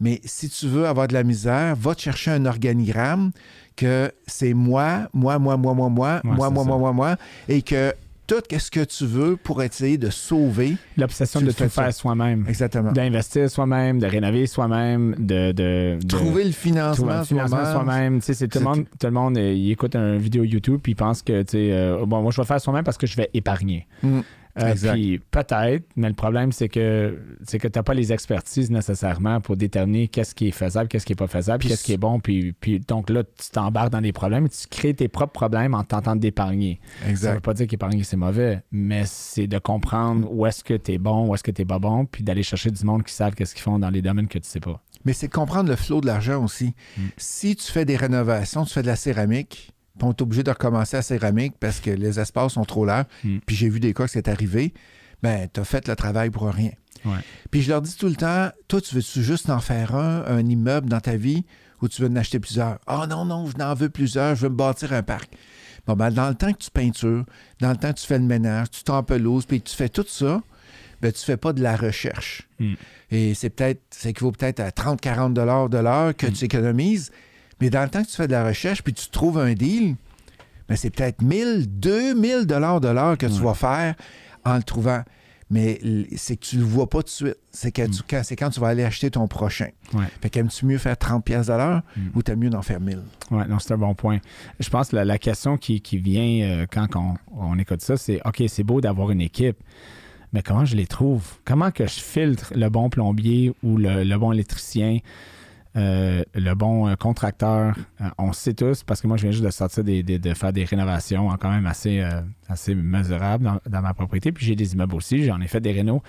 Mais si tu veux avoir de la misère, va te chercher un organigramme que c'est moi, moi, moi, moi, moi, moi, Ouais, moi, moi, moi, moi, moi, et que tout ce que tu veux pour essayer de sauver. L'obsession de tout faire soi-même. Exactement. D'investir soi-même, de rénover soi-même, de, de, de- Trouver le financement, soi-même. c'est tout le monde, tout le monde euh, il écoute une vidéo YouTube puis il pense que, tu sais, euh, bon, moi, je vais le faire soi-même parce que je vais épargner. Mm. Euh, puis peut-être, mais le problème, c'est que c'est que tu n'as pas les expertises nécessairement pour déterminer qu'est-ce qui est faisable, qu'est-ce qui n'est pas faisable, qu'est-ce qui est bon. Puis, puis donc là, tu t'embarques dans des problèmes et tu crées tes propres problèmes en tentant d'épargner. Ça ne veut pas dire qu'épargner, c'est mauvais, mais c'est de comprendre où est-ce que tu es bon, où est-ce que tu n'es pas bon, puis d'aller chercher du monde qui savent qu'est-ce qu'ils font dans les domaines que tu sais pas. Mais c'est de comprendre le flot de l'argent aussi. Mm. Si tu fais des rénovations, tu fais de la céramique, puis on est obligé de recommencer à céramique parce que les espaces sont trop larges, Mm. puis j'ai vu des cas que c'est arrivé, ben, tu as fait le travail pour rien. Ouais. Puis je leur dis tout le temps, toi, tu veux-tu juste en faire un, un immeuble dans ta vie, ou tu veux en acheter plusieurs? Ah non, non, je n'en veux plusieurs, je veux me bâtir un parc. Bon, ben, dans le temps que tu peintures, dans le temps que tu fais le ménage, tu t'empelouses, puis tu fais tout ça, ben, tu fais pas de la recherche. Mm. Et c'est peut-être, ça équivaut peut-être à 30-40 dollars de l'heure que Mm. tu économises. Mais dans le temps que tu fais de la recherche, puis tu trouves un deal, ben, c'est peut-être 1000, 2000 dollars de l'heure que tu Ouais. vas faire en le trouvant. Mais c'est que tu le vois pas tout de suite. C'est quand, c'est quand tu vas aller acheter ton prochain. Mm. Ouais. Fait qu'aimes-tu mieux faire 30 pièces de l'heure Mm. ou t'aimes mieux d'en faire 1000? Oui, non, c'est un bon point. Je pense que la, la question qui, qui vient euh, quand on, on écoute ça, c'est OK, c'est beau d'avoir une équipe, mais comment je les trouve? Comment que je filtre le bon plombier ou le, le bon électricien, euh, le bon euh, contracteur? Euh, on sait tous, parce que moi, je viens juste de sortir des, de faire des rénovations hein, quand même assez, assez mesurables dans, dans ma propriété. Puis j'ai des immeubles aussi, j'en ai fait des rénaux.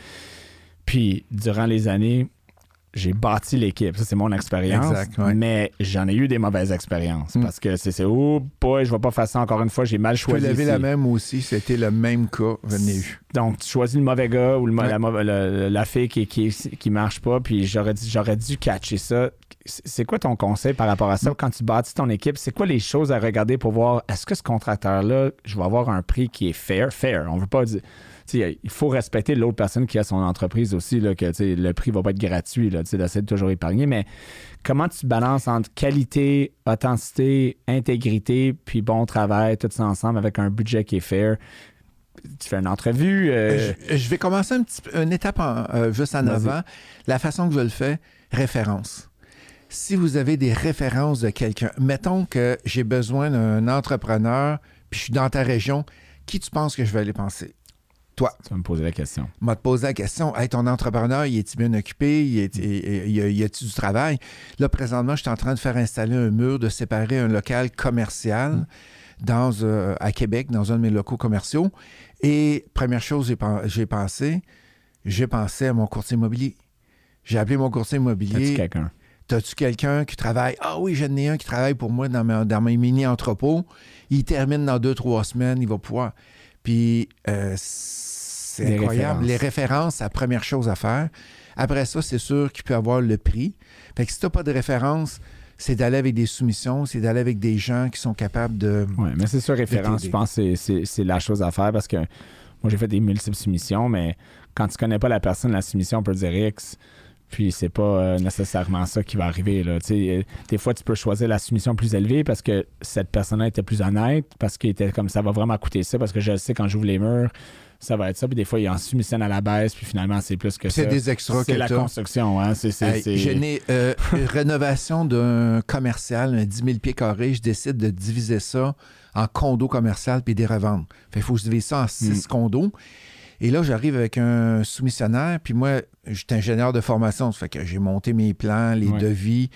Puis durant les années, j'ai bâti l'équipe. Ça, c'est mon expérience. Ouais. Mais j'en ai eu des mauvaises expériences. Mm. Parce que c'est, c'est oh boy, je vais pas faire ça encore une fois, j'ai mal choisi. lever ici. la même aussi, c'était le même cas. Donc, tu choisis le mauvais gars ou le, Ouais. la, fille qui, qui, qui marche pas, puis j'aurais dû, j'aurais dû catcher ça. C'est c'est quoi ton conseil par rapport à ça? Quand tu bâtis ton équipe, c'est quoi les choses à regarder pour voir est-ce que ce contracteur-là, je vais avoir un prix qui est fair? Fair. On veut pas dire. Il faut respecter l'autre personne qui a son entreprise aussi, là, que le prix va pas être gratuit, d'essayer de toujours épargner. Mais comment tu balances entre qualité, authenticité, intégrité, puis bon travail, tout ça ensemble avec un budget qui est fair? Tu fais une entrevue. euh, Je, je vais commencer un petit, une étape en- euh, juste en avant. La façon que je le fais, référence. Si vous avez des références de quelqu'un, mettons que j'ai besoin d'un entrepreneur, puis je suis dans ta région, qui tu penses que je vais aller penser? Tu vas me poser la question. m'a posé la question, hey, ton entrepreneur, il est-il bien occupé? Il est, y a-t-il du travail? Là, présentement, je suis en train de faire installer un mur, de séparer un local commercial dans, euh, à Québec, dans un de mes locaux commerciaux. Et première chose, j'ai, pen- j'ai pensé, j'ai pensé à mon courtier immobilier. J'ai appelé mon courtier immobilier. quelqu'un? T'as-tu quelqu'un qui travaille? Ah oui, j'en ai un qui travaille pour moi dans, ma- dans mes mini-entrepôts. Il termine dans deux, trois semaines, il va pouvoir. Puis, euh, c'est incroyable. références. Les références, c'est la première chose à faire. Après ça, c'est sûr qu'il peut avoir le prix. Fait que si tu n'as pas de référence, c'est d'aller avec des soumissions, c'est d'aller avec des gens qui sont capables de. Oui, mais c'est sur référence. Je pense que c'est- la chose à faire parce que moi, j'ai fait des multiples soumissions, mais quand tu connais pas la personne, la soumission peut dire X, puis c'est pas euh, nécessairement ça qui va arriver. Là. Euh, des fois, tu peux choisir la soumission plus élevée parce que cette personne-là était plus honnête, parce qu'il était comme ça va vraiment coûter ça, parce que je sais quand j'ouvre les murs, ça va être ça. Puis des fois, il en soumissionne à la baisse, puis finalement, c'est plus que ça. C'est des extras C'est la construction, hein. C'est, Hey, n'ai euh, une rénovation d'un commercial, un 10 000 pieds carrés. Je décide de diviser ça en condo commercial puis des reventes. Fait qu'il faut que je divise ça en six condos. Et là, j'arrive avec un soumissionnaire, puis moi, j'étais ingénieur de formation, ça fait que j'ai monté mes plans, les Ouais. devis,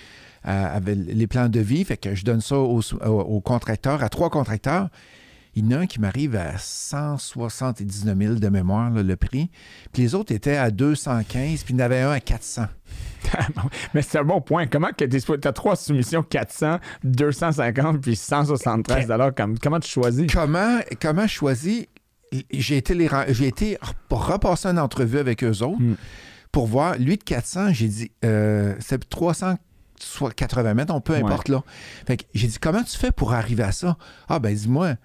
euh, avec les plans de vie, fait que je donne ça aux, contracteurs, à trois contracteurs. Il y en a un qui m'arrive à 179 000 de mémoire, là, le prix. Puis les autres étaient à 215, puis il y en avait un à 400. Mais c'est un bon point. Comment que tu as trois soumissions 400, 250 puis 173 comme, Comment tu choisis? Comment, comment je choisis? J'ai été, les, j'ai été repasser une entrevue avec eux autres Hmm. Pour voir. Lui de 400, j'ai dit, euh, c'est 380 mètres, on peu importe là. Fait que j'ai dit, comment tu fais pour arriver à ça? Ah, ben dis-moi,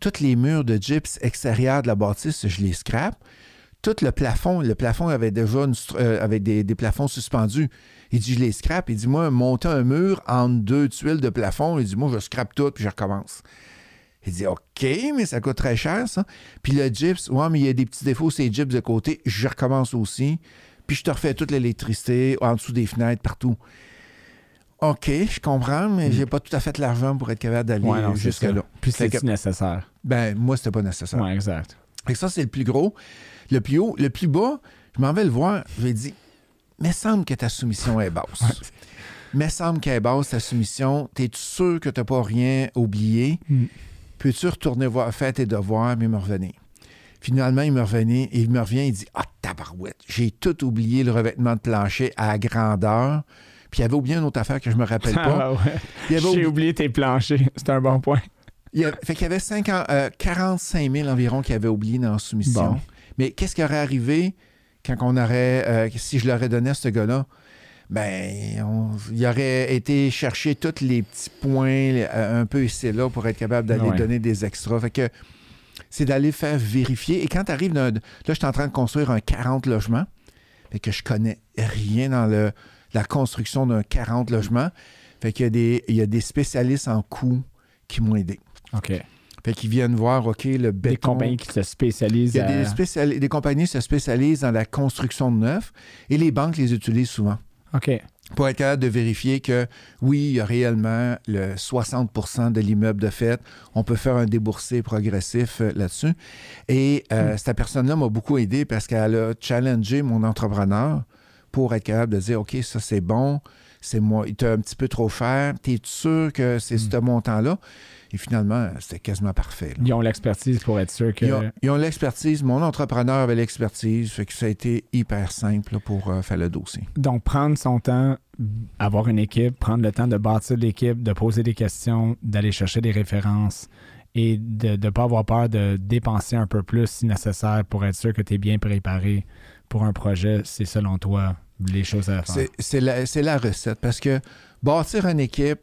tous les murs de gyps extérieurs de la bâtisse, je les scrape. Tout le plafond, le plafond avait déjà une euh, avait des, des plafonds suspendus. Il dit, je les scrape. Il dit, moi, monter un mur entre deux tuiles de plafond, il dit, moi, je scrape tout, puis je recommence. Il dit, OK, mais ça coûte très cher, ça. Puis le gyps, ouais, mais il y a des petits défauts, c'est gyps de côté, je recommence aussi. Puis je te refais toute l'électricité en dessous des fenêtres, partout. OK, je comprends, mais j'ai pas tout à fait l'argent pour être capable d'aller Mm. Ouais, jusque-là. Puis c'est nécessaire? Ben, moi, c'était pas nécessaire. Ouais, exact. Que ça, c'est le plus gros. Le plus haut, le plus bas, je m'en vais le voir. Je lui ai dit, mais semble que ta soumission est basse. Mais semble qu'elle est basse, ta soumission. T'es-tu sûr que t'as pas rien oublié? Mm. Peux-tu retourner voir, faire tes devoirs, mais me revenir? Finalement, il me revenait, il me revient, il dit Ah, tabarouette, j'ai tout oublié le revêtement de plancher à grandeur. Puis il avait oublié une autre affaire que je me rappelle pas. Ah, ouais. Avait J'ai oublié- oublié tes planchers. C'est un bon point. il y a- fait qu'il y avait 50, euh, 45 000 environ qu'il avait oublié dans la soumission. Bon. Mais qu'est-ce qui aurait arrivé quand on aurait, euh, si je l'aurais donné à ce gars-là? Ben, on- il aurait été chercher tous les petits points euh, un peu ici et là pour être capable d'aller Ouais. donner des extras. Fait que c'est d'aller faire vérifier. Et quand tu arrives, là, je suis en train de construire un 40 logements, fait que je connais rien dans le, la construction d'un 40 logements. Fait qu'il y a des, il y a des spécialistes en coûts qui m'ont aidé. OK. Fait qu'ils viennent voir, OK, le béton. Des compagnies qui se spécialisent Il y a à- des, spéciali- des compagnies qui se spécialisent dans la construction de neuf et les banques les utilisent souvent OK. Pour être capable de vérifier que oui, il y a réellement le 60% de l'immeuble de fait. On peut faire un déboursé progressif euh, là-dessus. Et euh, cette personne-là m'a beaucoup aidé parce qu'elle a challengé mon entrepreneur pour être capable de dire OK, ça c'est bon, c'est moi, il était un petit peu trop cher. T'es sûr que c'est ce montant-là? Et finalement, c'était quasiment parfait. là. Ils ont l'expertise pour être sûr que. Ils ont, l'expertise. Mon entrepreneur avait l'expertise. Fait que ça a été hyper simple là, pour euh, faire le dossier. Donc, prendre son temps, avoir une équipe, prendre le temps de bâtir l'équipe, de poser des questions, d'aller chercher des références et de ne pas avoir peur de dépenser un peu plus si nécessaire pour être sûr que tu es bien préparé pour un projet, c'est selon toi les choses à faire. C'est- C'est la, c'est la recette. Parce que bâtir une équipe,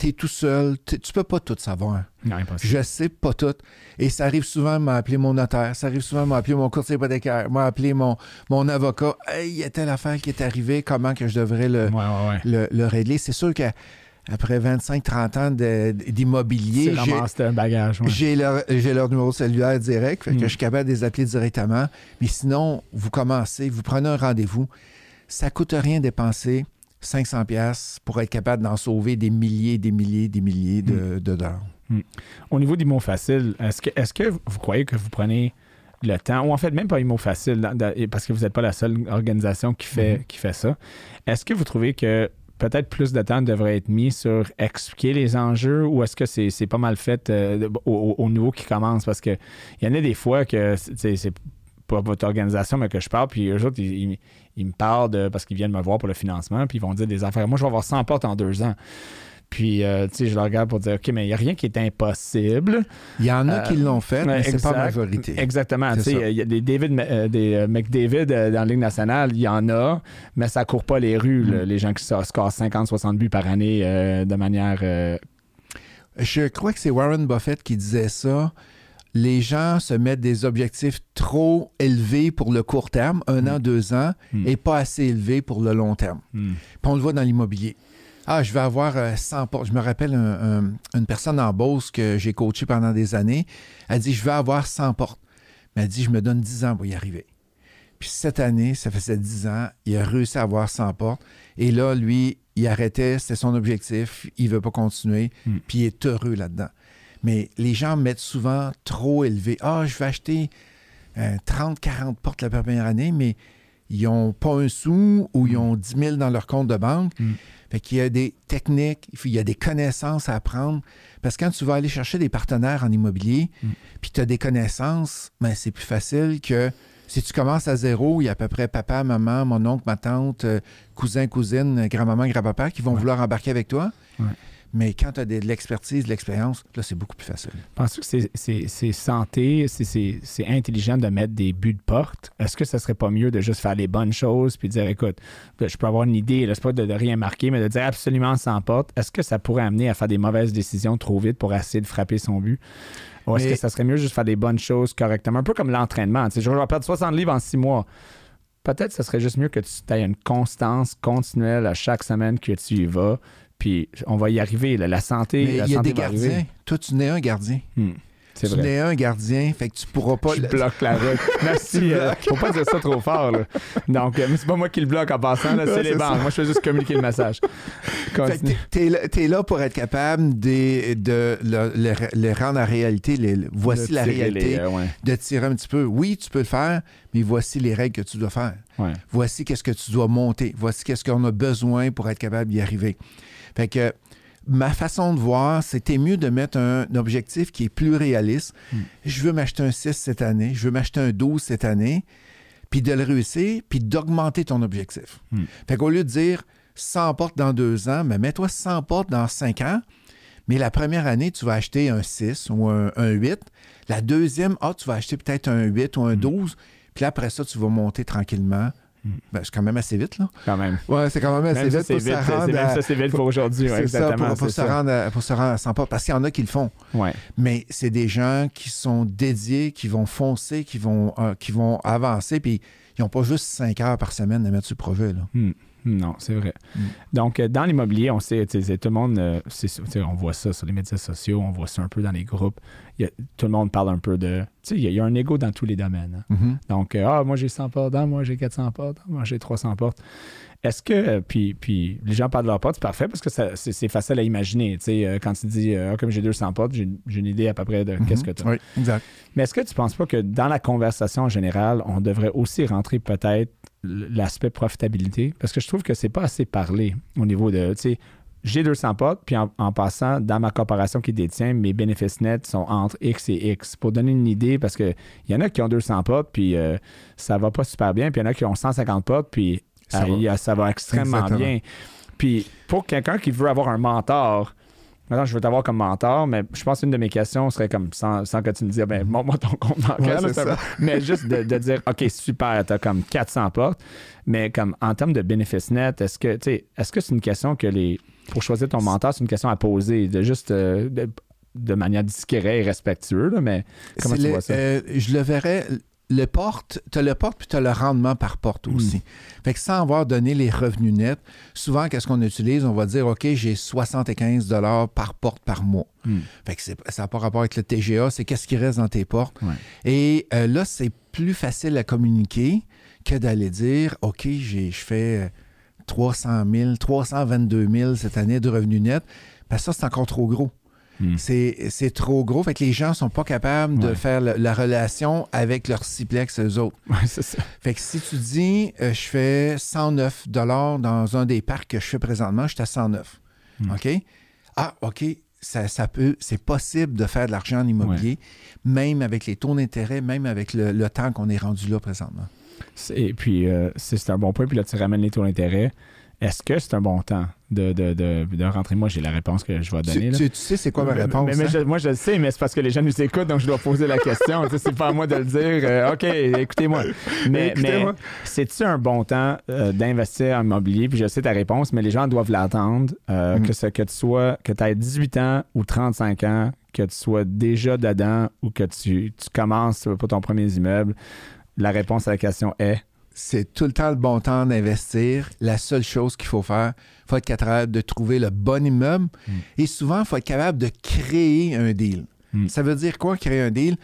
t'es tout seul. t'es- Tu peux pas tout savoir. Non, impossible. Je sais pas tout. Et ça arrive souvent à m'appeler mon notaire. Ça arrive souvent à m'appeler mon courtier hypothécaire. M'a appelé mon, mon avocat. Hey, il y a telle affaire qui est arrivée. Comment que je devrais le, Ouais, ouais, ouais. le, le régler? C'est sûr qu'après 25-30 ans d'immobilier, j'ai- leur, leur numéro cellulaire direct, fait que Mm. je suis capable de les appeler directement. Mais sinon, vous commencez, vous prenez un rendez-vous. Ça coûte rien dépenser 500 pièces pour être capable d'en sauver des milliers, des milliers, des milliers de, de dollars. Au niveau d'IMO Facile, est-ce que, est-ce que vous croyez que vous prenez le temps, ou en fait même pas IMO Facile, dans- dans- parce que vous n'êtes pas la seule organisation qui fait, Mhm. qui fait ça, est-ce que vous trouvez que peut-être plus de temps devrait être mis sur expliquer les enjeux ou est-ce que c'est, pas mal fait euh, au, au- au niveau qui commence? Parce que il y en a des fois que c'est, pas votre organisation, mais que je parle, puis eux autres, ils, ils- ils me parlent de, parce qu'ils viennent me voir pour le financement, puis ils vont dire des affaires. Moi, je vais avoir 100 portes en deux ans. Puis, euh, tu sais, je leur regarde pour dire, OK, mais il n'y a rien qui est impossible. Il y en a Euh, qui l'ont fait, mais c'est pas la majorité. Exactement. Tu sais. Il y a des David, euh, des McDavid dans la Ligue nationale, il y en a, mais ça court pas les rues, Mm. là, les gens qui scorent 50-60 buts par année de manière. Je crois que c'est Warren Buffett qui disait ça. Les gens se mettent des objectifs trop élevés pour le court terme, un an, deux ans, Mm. et pas assez élevés pour le long terme. hmm. Puis on le voit dans l'immobilier. Ah, je vais avoir euh, 100 portes. Je me rappelle un- un- une personne en Beauce que j'ai coaché pendant des années. Elle dit Je vais avoir 100 portes. Mais elle dit Je me donne 10 ans pour y arriver. Puis cette année, ça faisait 10 ans, il a réussi à avoir 100 portes. Et là, lui, il arrêtait, c'était son objectif, il ne veut pas continuer, Mm. puis il est heureux là-dedans. Mais les gens mettent souvent trop élevé. Ah, je vais acheter 30, 40 portes la première année, mais ils n'ont pas un sou ou ils ont 10 000 dans leur compte de banque. Mm. Fait qu'il y a des techniques, il y a des connaissances à apprendre. Parce que quand tu vas aller chercher des partenaires en immobilier, Mm. puis tu as des connaissances, ben, c'est plus facile que si tu commences à zéro, il y a à peu près papa, maman, mon oncle, ma tante, euh, cousin, cousine, grand-maman, grand-papa qui vont Ouais. vouloir embarquer avec toi. Ouais. Mais quand tu as de l'expertise, de l'expérience, là, c'est beaucoup plus facile. Penses-tu que c'est- santé, c'est- intelligent de mettre des buts de porte? Est-ce que ça serait pas mieux de juste faire les bonnes choses puis dire, écoute, ben, je peux avoir une idée, c'est pas de, de rien marquer, mais de dire absolument sans porte. Est-ce que ça pourrait amener à faire des mauvaises décisions trop vite pour essayer de frapper son but? Ou est-ce Mais- que ça serait mieux juste faire des bonnes choses correctement? Un peu comme l'entraînement. Tu sais, je vais perdre 60 livres en six mois. Peut-être que ce serait juste mieux que tu aies une constance continuelle à chaque semaine que tu y vas. Puis on va y arriver. là. La santé, Mais la il y a santé des va arriver. gardiens. Toi, tu n'es un gardien. Hmm. Tu vrai. n'es un gardien, fait que tu pourras pas. Je le- bloque la route. Merci. Tu euh, faut pas dire ça trop fort. là. Donc, euh, mais c'est pas moi qui le bloque en passant, là, c'est Ouais, les c'est banques. Moi, je fais juste communiquer le message. Fait que Continue. t'es- t'es là, t'es là pour être capable de, de le, le- le rendre à réalité. les- voici la réalité. les, euh, ouais, De tirer un petit peu. Oui, tu peux le faire, mais voici les règles que tu dois faire. ouais. Voici qu'est-ce que tu dois monter. Voici qu'est-ce qu'on a besoin pour être capable d'y arriver. Fait que ma façon de voir, c'était mieux de mettre un, objectif qui est plus réaliste. Hmm. Je veux m'acheter un 6 cette année, je veux m'acheter un 12 cette année, puis de le réussir, puis d'augmenter ton objectif. Hmm. Fait qu'au lieu de dire 100 portes dans deux ans, mais mets-toi 100 portes dans cinq ans. Mais la première année, tu vas acheter un 6 ou un, un 8. La deuxième, ah, tu vas acheter peut-être un 8 ou un 12. Puis là, après ça, tu vas monter tranquillement. Ben, c'est quand même assez vite, là. Quand même. Ouais, c'est quand même assez Même vite c'est pour vite. rendre Même à... ça, c'est vite pour aujourd'hui. ouais, c'est ça, exactement. pour, se ça. rendre à, pour se rendre à 100 portes. Parce qu'il y en a qui le font. Ouais. Mais c'est des gens qui sont dédiés, qui vont foncer, qui vont, euh, qui vont avancer. Puis ils n'ont pas juste 5 heures par semaine à mettre sur le projet, là. Hmm. Non, c'est vrai. Mm. Donc, euh, dans l'immobilier, on sait, tu sais, tout le monde, euh, on voit ça sur les médias sociaux, on voit ça un peu dans les groupes. Il y a- tout le monde parle un peu de. Tu sais, il y, a- il y a un ego dans tous les domaines. hein. Mhm. Donc, euh, ah, moi j'ai 100 portes, ah, moi j'ai 400 portes, ah, moi j'ai 300 portes. Est-ce que, puis, puis les gens parlent de leurs portes, c'est parfait parce que ça- c'est facile à imaginer. Tu sais, quand tu dis, Ah, comme j'ai 200 portes, j'ai une idée à peu près de qu'est-ce que tu as. Oui, exact. Mais est-ce que tu ne penses pas que dans la conversation en général, on devrait aussi rentrer peut-être l'aspect profitabilité? Parce que je trouve que c'est pas assez parlé au niveau de, tu sais, j'ai 200 potes, puis en, en passant, dans ma corporation qui détient, mes bénéfices nets sont entre X et X. Pour donner une idée, parce qu'il y en a qui ont 200 potes, puis euh, ça va pas super bien, puis il y en a qui ont 150 potes, puis Ça euh, va. ça extrêmement Exactement. bien. Puis pour quelqu'un qui veut avoir un mentor, Maintenant, je veux t'avoir comme mentor, mais je pense qu'une de mes questions serait comme, sans, sans que tu me dises, ben, montre-moi ton compte bancaire. Ouais, là, mais juste de, de dire, OK, super, t'as comme 400 portes, mais comme en termes de bénéfices nets, est-ce que, tu est-ce que c'est une question que les, pour choisir ton mentor, c'est une question à poser, de juste, euh, de, de manière discrète et respectueuse, mais comment tu le- vois ça? euh, je le verrais. Le porte, tu as le porte puis tu as le rendement par porte Hmm. aussi. Fait que sans avoir donné les revenus nets, souvent, qu'est-ce qu'on utilise? On va dire, OK, j'ai 75 par porte par mois. Hmm. Fait que ça n'a pas rapport avec le TGA, c'est qu'est-ce qui reste dans tes portes. Ouais. Et euh, là, c'est plus facile à communiquer que d'aller dire, OK, j'ai- je fais euh, 300 000, 322 000 cette année de revenus nets. Ben ça, c'est encore trop gros. Hmm. C'est trop gros. Fait que les gens sont pas capables de faire la relation avec leur ciplex, eux autres. Ouais, c'est ça. Fait que si tu dis, euh, je fais 109 dans un des parcs que je fais présentement, je suis à 109. Hmm. OK? Ah, OK. Ça, ça peut, c'est possible de faire de l'argent en immobilier, même avec les taux d'intérêt, même avec le, le temps qu'on est rendu là présentement. Et puis, euh, c'est un bon point. Puis là, tu ramènes les taux d'intérêt. Est-ce que c'est un bon temps de, de, de, de rentrer? Moi, j'ai la réponse que je vais donner. Tu, là. tu- tu sais c'est quoi ma réponse? mais- mais hein? je- moi, je le sais, mais c'est parce que les gens nous écoutent, donc je dois poser la question. C'est pas à moi de le dire. Euh, OK, écoutez-moi. Mais, c'est-tu un bon temps euh, d'investir en immobilier? Puis je sais ta réponse, mais les gens doivent l'attendre. euh, Mm. que, ce, que tu sois, que tu aies 18 ans ou 35 ans, que tu sois déjà dedans ou que tu, tu commences pour ton premier immeuble. La réponse à la question est c'est tout le temps le bon temps d'investir. La seule chose qu'il faut faire, il faut être capable de trouver le bon immeuble. Mm. Et souvent, il faut être capable de créer un deal. Mm. Ça veut dire quoi, créer un deal?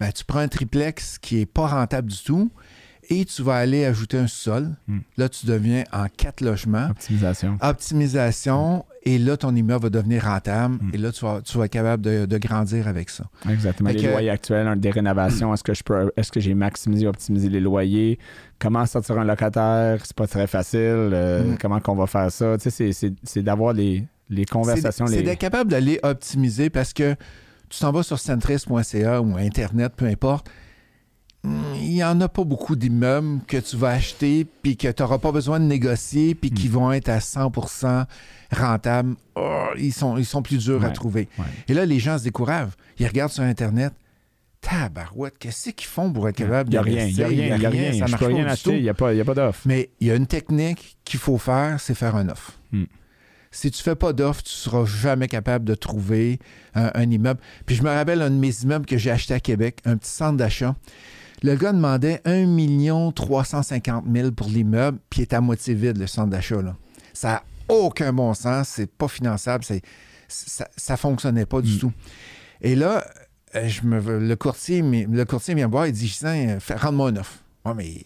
Ben, tu prends un triplex qui n'est pas rentable du tout et tu vas aller ajouter un sol. Mm. Là, tu deviens en quatre logements. optimisation. Optimisation Et là, ton immeuble va devenir rentable. Mm. Et là, tu vas, tu vas être capable de, de grandir avec ça. Exactement. Fait les que- loyers actuels, des rénovations, est-ce que je peux est-ce que j'ai maximisé, optimisé les loyers? Comment sortir un locataire? C'est pas très facile. euh, Mm. Comment qu'on va faire ça? Tu sais, c'est- c'est- c'est d'avoir les, les conversations. C'est les... d'être capable d'aller optimiser parce que tu t'en vas sur centris.ca ou Internet, peu importe. Il n'y en a pas beaucoup d'immeubles que tu vas acheter puis que tu n'auras pas besoin de négocier puis qui Mm. vont être à 100% rentables. Oh, ils, sont, ils sont plus durs à trouver. ouais. Et là, les gens se découragent. Ils regardent sur Internet. Tabarouette, qu'est-ce qu'ils font pour être capable Il n'y a rien, il n'y a rien, il n'y a rien. ça marche pas rien tout. il n'y a pas, pas d'offre. Mais il y a une technique qu'il faut faire, c'est faire un offre. Hmm. Si tu fais pas d'offre, tu seras jamais capable de trouver un, un immeuble. Puis je me rappelle un de mes immeubles que j'ai acheté à Québec, un petit centre d'achat. Le gars demandait 1 350 000 pour l'immeuble, puis il est à moitié vide, le centre d'achat. Ça n'a aucun bon sens, c'est pas finançable, ça, ça fonctionnait pas du Hmm. tout. Et là, euh, je me, le, courtier, le courtier vient me voir, il dit fais- rends-moi un offre. Ouais, mais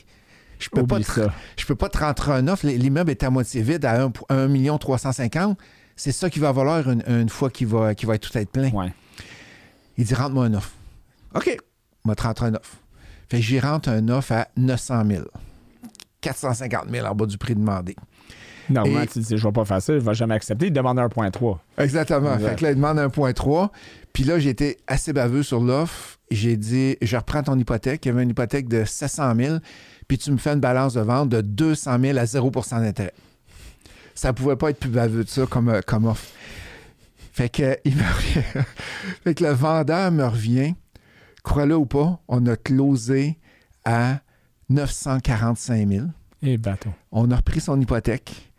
je peux pas te je peux pas te rentrer un offre. L'immeuble est à moitié vide à 1, 1 350 C'est ça qui va valoir une, une fois qu'il va, va être tout être plein. Ouais. Il dit rentre-moi un offre. OK, moi te rentrer un offre. Fait que j'y rentre un offre à 900 000. 450 000 en bas du prix demandé. Normalement, Et- tu dis, je ne vais pas faire ça, je ne vais jamais accepter. Il demande 1.3. Exactement. Exact. Fait que là, il demande 1.3. Puis là, j'ai été assez baveux sur l'offre. J'ai dit, je reprends ton hypothèque. Il y avait une hypothèque de 700 000. Puis tu me fais une balance de vente de 200 000 à 0% d'intérêt. Ça pouvait pas être plus baveux de ça comme, euh, comme offre. Fait que, il me fait que le vendeur me revient. Crois-le ou pas, on a closé à 945 000. Et bateau. On a repris son hypothèque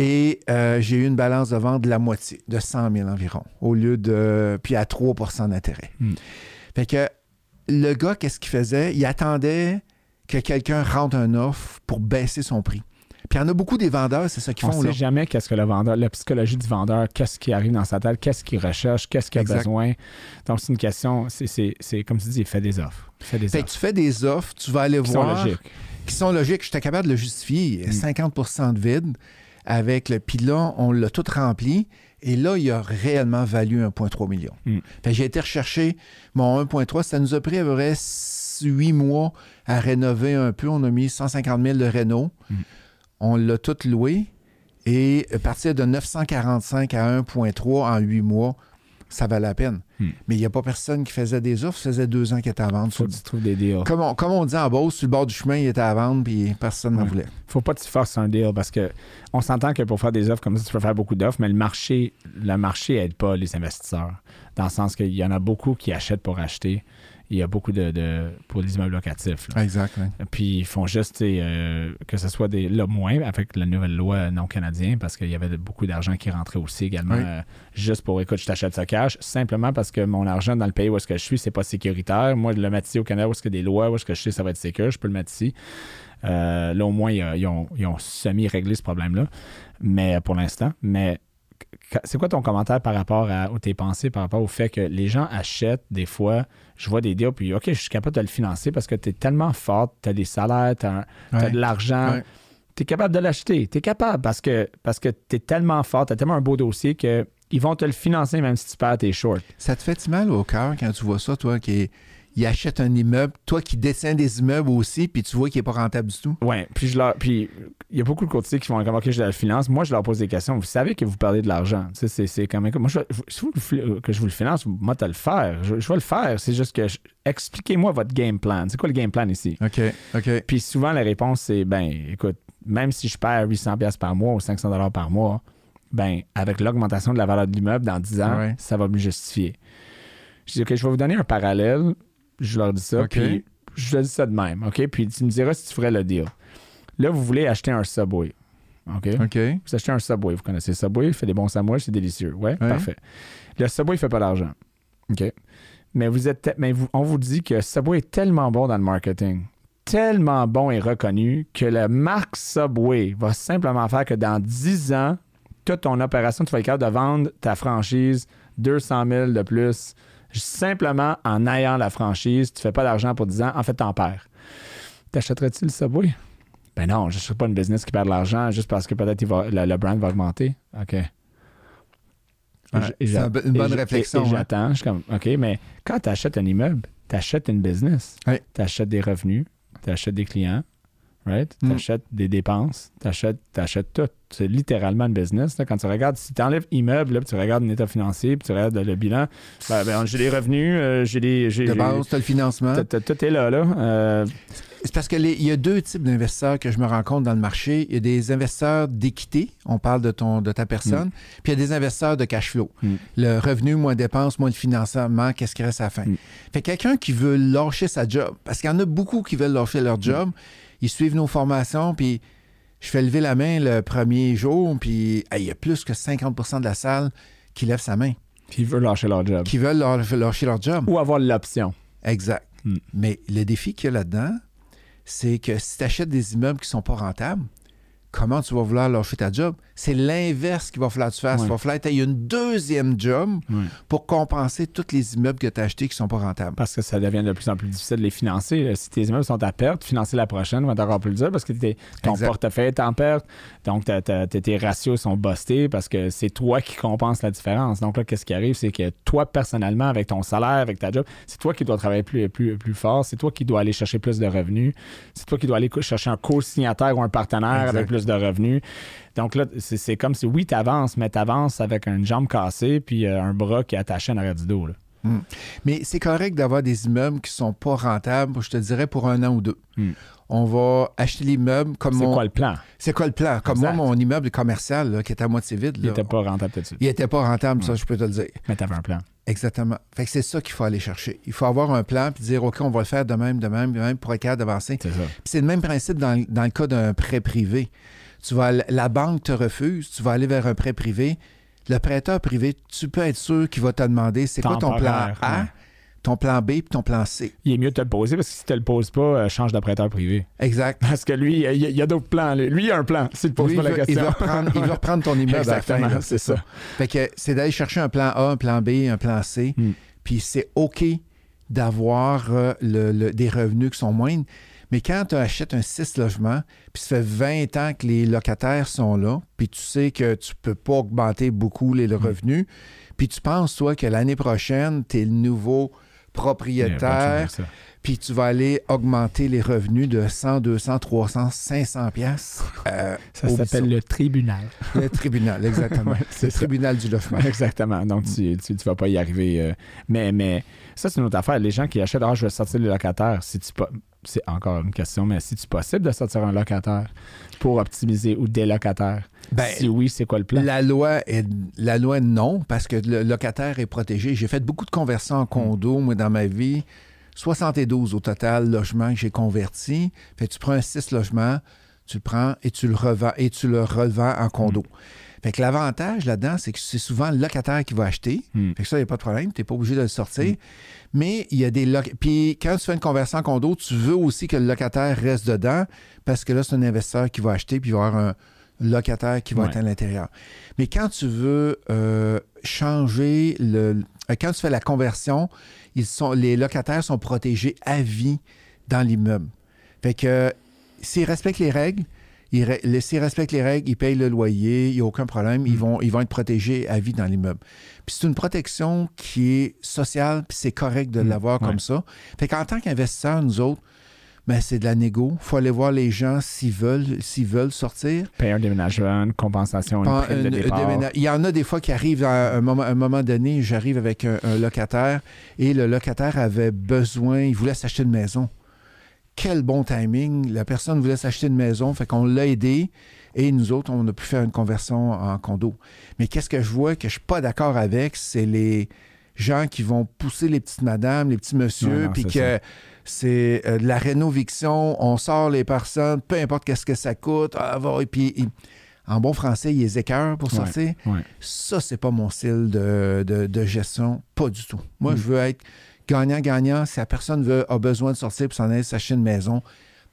et euh, j'ai eu une balance de vente de la moitié, de 100 000 environ, au lieu de. Puis à 3% d'intérêt. Hmm. Fait que le gars, qu'est-ce qu'il faisait? Il attendait que quelqu'un rentre un offre pour baisser son prix. Puis il y en a beaucoup des vendeurs, c'est ça qu'ils On font ne là. sait jamais qu'est-ce que le vendeur, la psychologie du vendeur, qu'est-ce qui arrive dans sa tête, qu'est-ce qu'il recherche, qu'est-ce qu'il a Exact. besoin. Donc, c'est une question, c'est- comme tu dis, il fait des offres. Il fait des Fait que offres. tu fais des offres, tu vas aller Qui sont voir. logiques. qui sont logiques. J'étais capable de le justifier. Mm. 50% de vide avec le. Puis là, on l'a tout rempli. Et là, il a réellement valu 1,3 million. Mm. J'ai été rechercher mon 1,3. Ça nous a pris à peu près 8 mois à rénover un peu. On a mis 150 000 de réno. Mm. On l'a tout loué. Et à partir de 945 à 1,3 en 8 mois, ça valait la peine. Mm. Mais il n'y a pas personne qui faisait des offres. Ça faisait deux ans qu'il était à vendre. faut que tu trouves des deals. Comme on, comme on dit en Beauce, sur le bord du chemin, il était à vendre, puis personne n'en Ouais. voulait. faut pas que tu forces un deal parce que on s'entend que pour faire des offres comme ça, tu peux faire beaucoup d'offres, mais le marché, le marché aide pas les investisseurs. Dans le sens qu'il y en a beaucoup qui achètent pour acheter. Il y a beaucoup de, de- pour les immeubles locatifs. là. Exact. oui. Puis ils font juste euh, que ce soit des là, moins avec la nouvelle loi non canadienne parce qu'il y avait beaucoup d'argent qui rentrait aussi également Oui. euh, juste pour écoute je t'achète ça cash simplement parce que mon argent dans le pays où est-ce que je suis c'est pas sécuritaire moi de le mettre ici au Canada où est-ce a des lois où est-ce que je sais ça va être sécur je peux le mettre ici Euh, là au moins il y a- ils ont, ils ont semi-réglé ce problème là mais pour l'instant mais c'est quoi ton commentaire par rapport à ou tes pensées par rapport au fait que les gens achètent des fois je vois des deals puis OK je suis capable de le financer parce que tu es tellement fort tu as des salaires tu as, Ouais. de l'argent Ouais. tu es capable de l'acheter tu es capable parce que parce que tu es tellement fort tu as tellement un beau dossier que ils vont te le financer même si tu perds tes shorts Ça te fait mal au cœur quand tu vois ça, toi, qui il achète un immeuble, toi qui détiens des immeubles aussi, puis tu vois qu'il n'est pas rentable du tout? Ouais, puis je leur, puis il y a beaucoup de courtiers qui vont comme OK, je le finance. Moi, je leur pose des questions. Vous savez que vous parlez de l'argent. C'est, quand même. Moi, je, si vous le- que je vous le finance, moi, tu le faire. Je, je vais le faire. C'est juste que expliquez-moi votre game plan. C'est quoi le game plan ici? OK, OK. Puis souvent, la réponse, c'est ben, écoute, même si je perds 800$ piastres par mois ou 500$ par mois, ben, avec l'augmentation de la valeur de l'immeuble dans 10 ans, Ouais. ça va me justifier. Je dis, OK, je vais vous donner un parallèle. Je leur dis ça. Puis je leur dis ça de même. OK? Puis tu me diras si tu ferais le deal. Là, vous voulez acheter un Subway. OK? OK. Vous achetez un Subway. Vous connaissez Subway, il fait des bons sandwichs, c'est délicieux. Ouais, parfait. Le Subway, il fait pas d'argent. OK? Mais vous êtes, te- mais vous- on vous dit que Subway est tellement bon dans le marketing, tellement bon et reconnu que la marque Subway va simplement faire que dans 10 ans, toute ton opération, tu vas être capable de vendre ta franchise 200 000 de plus simplement en ayant la franchise. Tu fais pas d'argent pour 10 ans. En fait, t'en perds. T'achèterais-tu le Subway? Ben non, je ne pas une business qui perd de l'argent juste parce que peut-être le, le brand va augmenter. OK. Ouais, c'est une bonne réflexion. Et, et hein. j'attends. Je suis comme, OK, mais quand tu achètes un immeuble, tu achètes une business. Oui. Tu achètes des revenus, tu achètes des clients, right? Tu Mm. achètes des dépenses, tu achètes, tout. C'est littéralement une business. là. Quand tu regardes, si tu enlèves immeuble, là, puis tu regardes un état financier, puis tu regardes le bilan, ben, ben, j'ai des revenus, euh, j'ai des. j'ai- De base, tu as le financement. t'as- t'as- Tout est là. là. Euh, C'est parce qu'il y a deux types d'investisseurs que je me rends compte dans le marché. Il y a des investisseurs d'équité, on parle de, ton, de ta personne, puis il y a des investisseurs de cash flow. Mm. Le revenu, moins dépenses, moins le financement, qu'est-ce qui reste à la fin? Mm. Fait que quelqu'un qui veut lâcher sa job, parce qu'il y en a beaucoup qui veulent lâcher leur job, ils suivent nos formations, puis je fais lever la main le premier jour, puis hey, il y a plus que 50% de la salle qui lève sa main, ils veulent lâcher leur job. qui veulent lâ- lâcher leur job. Ou avoir l'option. Exact. Mm. Mais le défi qu'il y a là-dedans, c'est que si tu achètes des immeubles qui ne sont pas rentables, comment tu vas vouloir lâcher ta job? C'est l'inverse qu'il va falloir que tu fasses. Il va falloir que tu aies une deuxième job pour compenser tous les immeubles que tu as achetés qui ne sont pas rentables. Parce que ça devient de plus en plus difficile de les financer. là. Si tes immeubles sont à perte, financer la prochaine va être encore plus dur parce que ton Exact. portefeuille est en perte. Donc, tes ratios sont bustés parce que c'est toi qui compense la différence. Donc, là, qu'est-ce qui arrive? C'est que toi, personnellement, avec ton salaire, avec ta job, c'est toi qui dois travailler plus, plus, plus fort. C'est toi qui dois aller chercher plus de revenus. C'est toi qui dois aller chercher un co-signataire ou un partenaire Exact. avec plus de revenus. Donc, là, c'est comme si, oui, tu avances, mais tu avances avec une jambe cassée puis euh, un bras qui est attaché en arrière du dos. là. Mais c'est correct d'avoir des immeubles qui ne sont pas rentables, je te dirais, pour un an ou deux. Mm. On va acheter l'immeuble comme C'est mon- quoi le plan? C'est quoi le plan? Comme Exact. moi, mon immeuble commercial là, qui était à moitié vide, Il n'était pas rentable tout de suite. il était pas rentable, ça, je peux te le dire. Mais tu avais un plan. Exactement. Fait que c'est ça qu'il faut aller chercher. Il faut avoir un plan puis dire OK, on va le faire de même, de même, de même pour être capable d'avancer. C'est ça. Puis c'est le même principe dans le cas d'un prêt privé. Tu vas, la banque te refuse, tu vas aller vers un prêt privé. Le prêteur privé, tu peux être sûr qu'il va te demander c'est quoi ton plan A, ouais. ton plan B puis ton plan C. Il est mieux de te le poser parce que si tu te le poses pas, euh, change de prêteur privé. Exact. Parce que lui, il y a, d'autres plans. Lui, il a un plan. S'il te pose Lui, pas la veut, il question. veut reprendre, il veut reprendre ton immeuble à la fin, Exactement, c'est ça. Fait que c'est d'aller chercher un plan A, un plan B, un plan C. Mm. Puis c'est OK d'avoir euh, le- le- des revenus qui sont moindres. Mais quand tu achètes un 6 logements, puis ça fait 20 ans que les locataires sont là, puis tu sais que tu peux pas augmenter beaucoup les revenus, puis tu penses, toi, que l'année prochaine, tu es le nouveau propriétaire, puis tu vas aller augmenter les revenus de 100, 200, 300, 500 pièces Ça s'appelle le tribunal. le tribunal, exactement. Ouais, c'est le ça. tribunal du logement. Exactement. Donc, tu, tu, tu vas pas y arriver. euh, mais, mais ça, c'est une autre affaire. Les gens qui achètent, ah, je vais sortir les locataires. Si tu pas. C'est encore une question, mais si tu possible de sortir un locataire pour optimiser ou des locataires? Ben, si oui, c'est quoi le plan? La loi, est, la loi, non, parce que le locataire est protégé. J'ai fait beaucoup de conversions en condo, moi, dans ma vie. 72 au total logements que j'ai convertis. Fait que tu prends un 6 logements, tu le prends et tu le revends et tu le revends en condo. Fait que l'avantage là-dedans, c'est que c'est souvent le locataire qui va acheter. Hmm. Fait que ça, il n'y a pas de problème. Tu n'es pas obligé de le sortir. Mais il y a des loc- Puis quand tu fais une conversion en condo, tu veux aussi que le locataire reste dedans parce que là, c'est un investisseur qui va acheter puis il va y avoir un locataire qui va Ouais. être à l'intérieur. Mais quand tu veux euh, changer le. euh, Quand tu fais la conversion, ils sont, les locataires sont protégés à vie dans l'immeuble. Fait que s'ils respectent les règles, ils, s'ils respectent les règles, ils payent le loyer, il n'y a aucun problème, ils, Mm. vont, ils vont être protégés à vie dans l'immeuble. Puis c'est une protection qui est sociale, puis c'est correct de Mm, l'avoir ouais. comme ça. Fait qu'en tant qu'investisseur, nous autres, ben, c'est de la négo. Il faut aller voir les gens s'ils veulent, s'ils veulent sortir. Payer un déménagement, une compensation, une prime de départ. Il y en a des fois qui arrivent à un moment, un moment donné, j'arrive avec un, un locataire et le locataire avait besoin, il voulait s'acheter une maison. Quel bon timing. La personne voulait s'acheter une maison, fait qu'on l'a aidé et nous autres, on a pu faire une conversion en condo. Mais qu'est-ce que je vois que je suis pas d'accord avec, c'est les gens qui vont pousser les petites madames, les petits messieurs, puis que c'est euh, de la rénoviction, on sort les personnes, peu importe qu'est-ce que ça coûte, ah, va, et puis en bon français, ils écœurent pour Ouais, sortir. ouais. Ça, c'est pas mon style de, de- de gestion, pas du tout. Moi, Mm. je veux être gagnant-gagnant. Si la personne veut, a besoin de sortir pour s'en aller s'acheter une maison,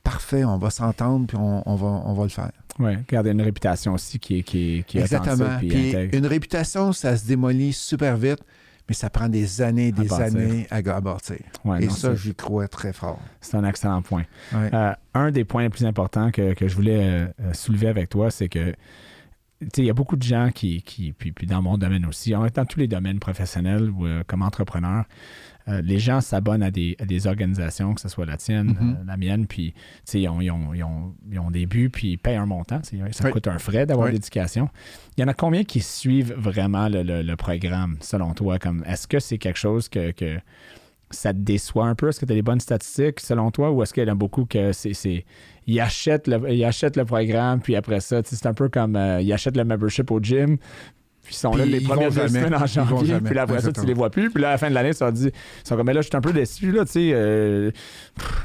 parfait, on va s'entendre, puis on, on va, on va le faire. Ouais, garder une réputation aussi qui est, qui est, qui est Exactement. Puis une réputation, ça se démolit super vite, mais ça prend des années, des années à bâtir. Ouais, Et non, ça, j'y crois très fort. c'est un excellent point. Ouais. Euh, un des points les plus importants que, que je voulais euh, euh, soulever avec toi, c'est que il y a beaucoup de gens qui, qui puis, puis, dans mon domaine aussi, en dans tous les domaines professionnels ou euh, comme entrepreneur, euh, les gens s'abonnent à des, à des, organisations, que ce soit la tienne, Mhm. euh, la mienne, puis ils ont, ils, ont, ils, ont, ils ont des buts, puis ils payent un montant. Ça Oui. coûte un frais d'avoir Oui. l'éducation. Il y en a combien qui suivent vraiment le, le- le programme, selon toi? Comme Est-ce que c'est quelque chose que, que ça te déçoit un peu? Est-ce que tu as des bonnes statistiques, selon toi, ou est-ce qu'il y en a beaucoup que c'est... Ils achètent, le, ils achètent le programme, puis après ça, c'est un peu comme euh, ils achètent le membership au gym, puis ils sont là Puis les premières deux jamais. semaines en janvier, puis là, après ça, tu les vois plus, puis là, à la fin de l'année, ça dit, ils sont comme, mais là, je suis un peu déçu, là, tu sais, euh,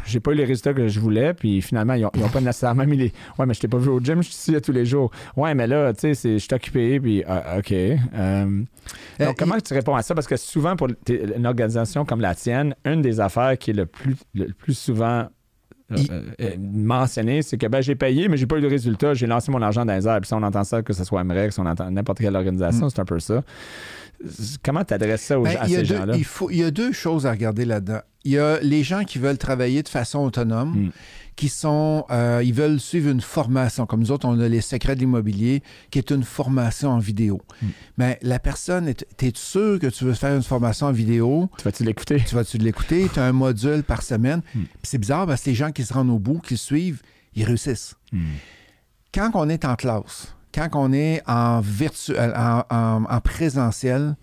j'ai pas eu les résultats que je voulais, puis finalement, ils ont, ils ont pas nécessairement mis les, ouais, mais je t'ai pas vu au gym, je suis ici tous les jours. Ouais, mais là, tu sais, je suis occupé, puis ah, OK. Euh, Euh, donc, comment tu réponds à ça? Parce que souvent, pour une organisation comme la tienne, une des affaires qui est le plus, le plus souvent Il- euh, euh, mentionnée, c'est que ben, j'ai payé, mais j'ai pas eu de résultat. J'ai lancé mon argent dans les airs. Puis ça, on entend ça, que ce soit MREX, on entend n'importe quelle organisation, Mm. c'est un peu ça. Comment tu adresses ça aux, Ben, gens- à il, y a ces deux, gens-là? il y a deux choses à regarder là-dedans. Il y a les gens qui veulent travailler de façon autonome, Mm. Qui sont, euh, ils veulent suivre une formation. Comme nous autres, on a les secrets de l'immobilier, qui est une formation en vidéo. Mm. Mais la personne, t'es sûr que tu veux faire une formation en vidéo? Tu vas-tu l'écouter? Tu vas-tu l'écouter? Tu as un module par semaine? Mm. Puis c'est bizarre parce que les gens qui se rendent au bout, qui suivent, ils réussissent. Mm. Quand on est en classe, quand on est en, virtuel, en, en- en présentiel,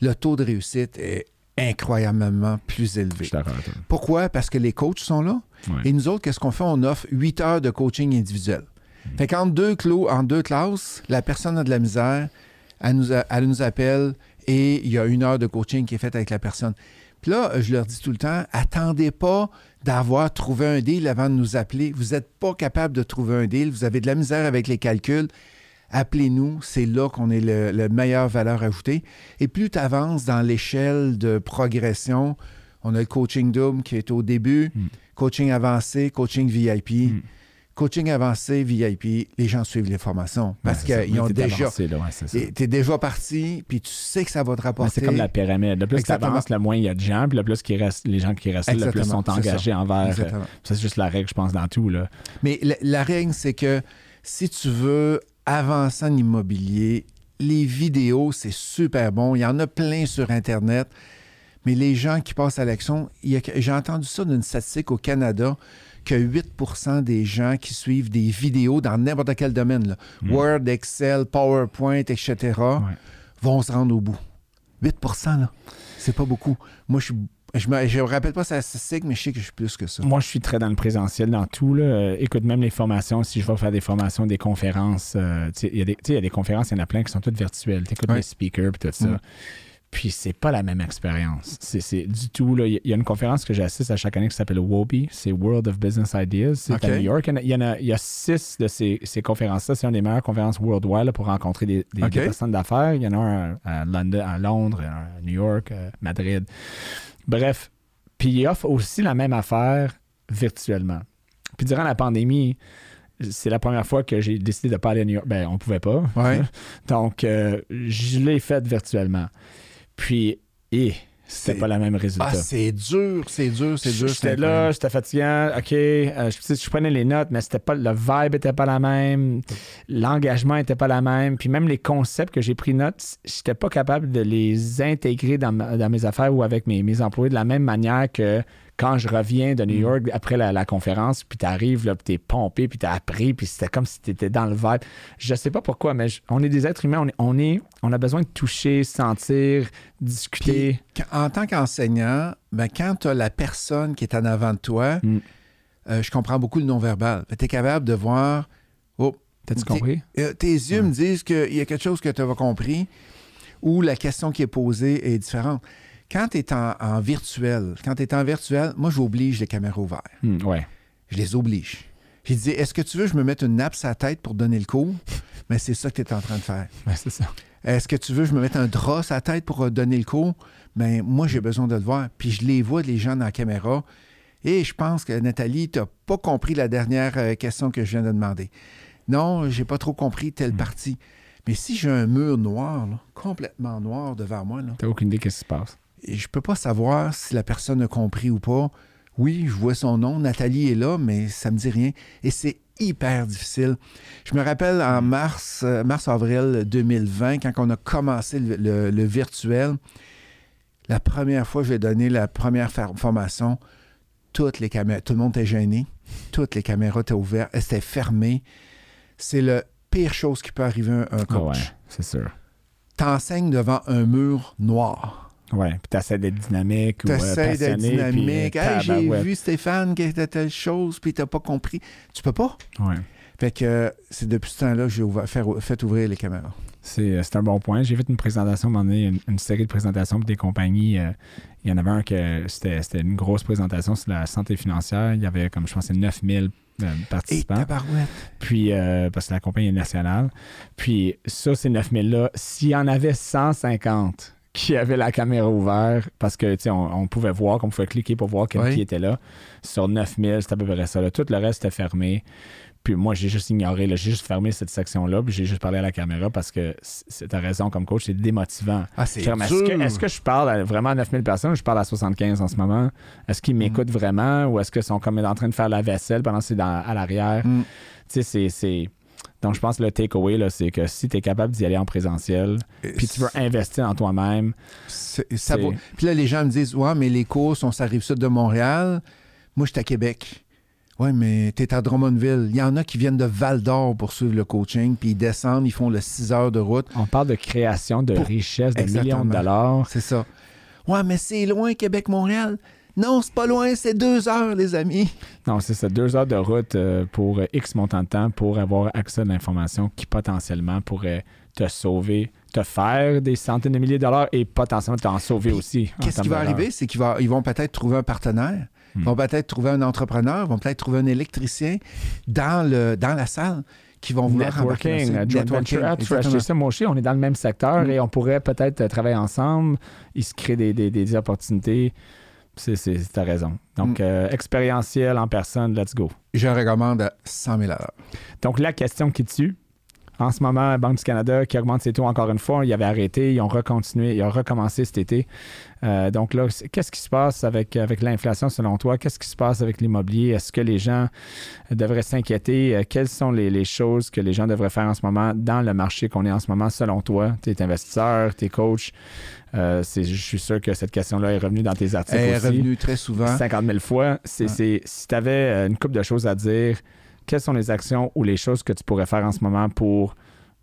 le taux de réussite est incroyablement plus élevé. Pourquoi? Parce que les coachs sont là. Ouais. Et nous autres, qu'est-ce qu'on fait? On offre 8 heures de coaching individuel. Fait qu'en deux, clos, en deux classes, la personne a de la misère, elle nous, a- elle nous appelle et il y a une heure de coaching qui est faite avec la personne. Puis là, je leur dis tout le temps, attendez pas d'avoir trouvé un deal avant de nous appeler. Vous n'êtes pas capable de trouver un deal, vous avez de la misère avec les calculs. Appelez-nous, c'est là qu'on est le, le meilleure valeur ajoutée. Et plus tu avances dans l'échelle de progression, on a le coaching double qui est au début, Mm. coaching avancé, coaching VIP. Mm. Coaching avancé, VIP, les gens suivent les formations parce Ouais, qu'ils ont déjà. ouais. Tu es déjà parti, puis tu sais que ça va te rapporter. c'est comme la pyramide. Le plus tu avances, le moins il y a de gens, puis le plus qui reste, les gens qui restent le plus sont engagés envers. euh, c'est juste la règle, je pense, dans tout. Là. Mais la, la règle, c'est que si tu veux avancer en immobilier, les vidéos, c'est super bon. Il y en a plein sur Internet. Mais les gens qui passent à l'action, j'ai entendu ça d'une statistique au Canada que 8% des gens qui suivent des vidéos dans n'importe quel domaine, là, Mm. Word, Excel, PowerPoint, etc., vont se rendre au bout. 8% là, c'est pas beaucoup. Moi, je suis je me, je me rappelle pas sa statistique, mais je sais que je suis plus que ça. Moi, je suis très dans le présentiel, dans tout. Là. Euh, écoute, même les formations, si je vais faire des formations, des conférences, euh, tu sais, il y, a des- y a conférences, il y en a plein qui sont toutes virtuelles. Tu écoutes Ouais. les speakers et tout ça. Mm. Puis c'est pas la même expérience. C'est, c'est du tout. là. Il y a- une conférence que j'assiste à chaque année qui s'appelle WOBI, c'est World of Business Ideas. C'est à New York. Il y en a, il y a- six de ces, ces conférences-là. C'est une des meilleures conférences worldwide là, pour rencontrer des, des- OK. des personnes d'affaires. Il y en a un à, London, à Londres, un à New York, à Madrid. Bref. Puis il offre aussi la même affaire virtuellement. Puis durant la pandémie, c'est la première fois que j'ai décidé de pas aller à New York. Ben, on pouvait pas. Ouais. Donc, euh, je l'ai fait virtuellement. Puis, et c'était pas la même résultat. Ah, c'est dur, c'est dur, c'est dur. J'étais là, j'étais fatiguant, OK, euh, je, je prenais les notes, mais c'était pas le vibe était pas la même, l'engagement était pas la même, puis même les concepts que j'ai pris note, j'étais pas capable de les intégrer dans, ma- dans mes affaires ou avec mes, mes employés de la même manière que quand je reviens de New Mm. York après la, la conférence, puis t'arrives, là, puis t'es pompé, puis t'as appris, puis c'était comme si t'étais dans le vibe. Je sais pas pourquoi, mais je- on est des êtres humains, on est, on est, on a besoin de toucher, sentir, discuter. Puis, en tant qu'enseignant, ben, quand tu as la personne qui est en avant de toi, Mm. euh, je comprends beaucoup le non-verbal. Tu es capable de voir. Oh, T'as-tu T'es- compris? euh, tes yeux me disent qu'il y a quelque chose que tu as compris ou la question qui est posée est différente. Quand tu es en, en virtuel, quand tu es en virtuel, moi, j'oblige les caméras ouvertes. Hmm, ouais. Je les oblige. J'ai dit, est-ce que tu veux que je me mette une nappe sur la tête pour donner le cours? Mais c'est ça que tu es en train de faire. Ouais, c'est ça. Est-ce que tu veux que je me mette un drap sur la tête pour euh, donner le cours? Ben moi, j'ai besoin de le voir. Puis je les vois, les gens dans la caméra. Et je pense que Nathalie, tu n'as pas compris la dernière euh, question que je viens de demander. Non, j'ai pas trop compris telle Mm. partie. Mais si j'ai un mur noir, là, complètement noir devant moi, là, T'as aucune idée qu'est-ce qui se passe. Et je peux pas savoir si la personne a compris ou pas. Oui, je vois son nom, Nathalie est là, mais ça me dit rien. Et c'est hyper difficile. Je me rappelle en mars, euh, mars-avril 2020, quand on a commencé le, le- le virtuel, la première fois que j'ai donné la première formation, toutes les caméras, tout le monde était gêné, toutes les caméras étaient ouvertes, elles étaient fermées. C'est la pire chose qui peut arriver à un Ah coach. ouais, c'est sûr. T'enseignes devant un mur noir. Ouais, puis t'essaies d'être dynamique ou euh, T'essaies d'être passionné. dynamique. Puis, Hey, euh, j'ai vu Stéphane qui était telle chose, puis t'as pas compris. Tu peux pas. Ouais. Fait que euh, c'est depuis ce temps-là que j'ai fait ouvrir les caméras. C'est euh, c'est un bon point. J'ai fait une présentation, un donné, une, une série de présentations pour des compagnies. euh, il y en avait un que c'était une grosse présentation sur la santé financière. Il y avait, comme je pense, 9000 euh, Et participants. tabarouette. Puis, euh, parce que la compagnie est nationale. Puis, ça, ces 9000-là, s'il y en avait 150 qui avaient la caméra ouverte, parce que, on, on pouvait voir, qu'on pouvait cliquer pour voir Oui. qui était là, sur 9000, c'était à peu près ça. là. Tout le reste était fermé. Puis moi, j'ai juste ignoré, j'ai juste fermé cette section-là, puis j'ai juste parlé à la caméra parce que c'est- t'as raison, comme coach, c'est démotivant. Ah. Est-ce que, je parle à vraiment à 9000 personnes ou je parle à 75 en ce moment? Est-ce qu'ils m'écoutent vraiment ou est-ce qu'ils sont comme en train de faire la vaisselle pendant que c'est à l'arrière? Mm. Tu sais, c'est. Donc, je pense que le takeaway, c'est que si tu es capable d'y aller en présentiel, puis tu veux investir en toi-même, vaut- Puis là, les gens me disent Ouais, mais les courses, on s'arrive sud de Montréal. Moi, je suis à Québec. Ouais, mais t'es à Drummondville. Il y en a qui viennent de Val d'Or pour suivre le coaching, puis ils descendent, ils font le 6 heures de route. on parle de création de Pour- richesse, de Exactement. millions de dollars. C'est ça. Ouais, mais c'est loin, Québec-Montréal. Non, c'est pas loin, c'est deux heures, les amis. Non, c'est ça, deux heures de route euh, pour euh, X montant de temps pour avoir accès à l'information qui potentiellement pourrait te sauver, te faire des centaines de milliers de dollars et potentiellement t'en sauver Puis, aussi. Qu'est-ce qui va arriver? C'est qu'ils ils vont peut-être trouver un partenaire, Hmm. ils vont peut-être trouver un entrepreneur, ils vont peut-être trouver un électricien dans, le, dans la salle qui vont vouloir embarquer Networking, euh, Networking. Ah, ça, moi aussi, on est dans le même secteur Mm. et on pourrait peut-être travailler ensemble. Il se crée des, des- des opportunités. C'est, c'est, t'as raison. Donc, Mm. euh, expérientiel en personne, let's go. Je recommande à 100 000 à l'heure. Donc, la question qui tue, en ce moment, la Banque du Canada qui augmente ses taux encore une fois, ils avaient arrêté, ils ont recontinué, ils ont recommencé cet été. Euh, donc là, qu'est-ce qui se passe avec, avec l'inflation selon toi? Qu'est-ce qui se passe avec l'immobilier? Est-ce que les gens devraient s'inquiéter? Euh, Quelles sont les, les choses que les gens devraient faire en ce moment dans le marché qu'on est en ce moment selon toi? Tu es investisseur, tu es coach. Euh, je suis sûr que cette question-là est revenue dans tes articles Elle est aussi. revenue très souvent. 50 000 fois. C'est, si tu avais une couple de choses à dire, quelles sont les actions ou les choses que tu pourrais faire en ce moment pour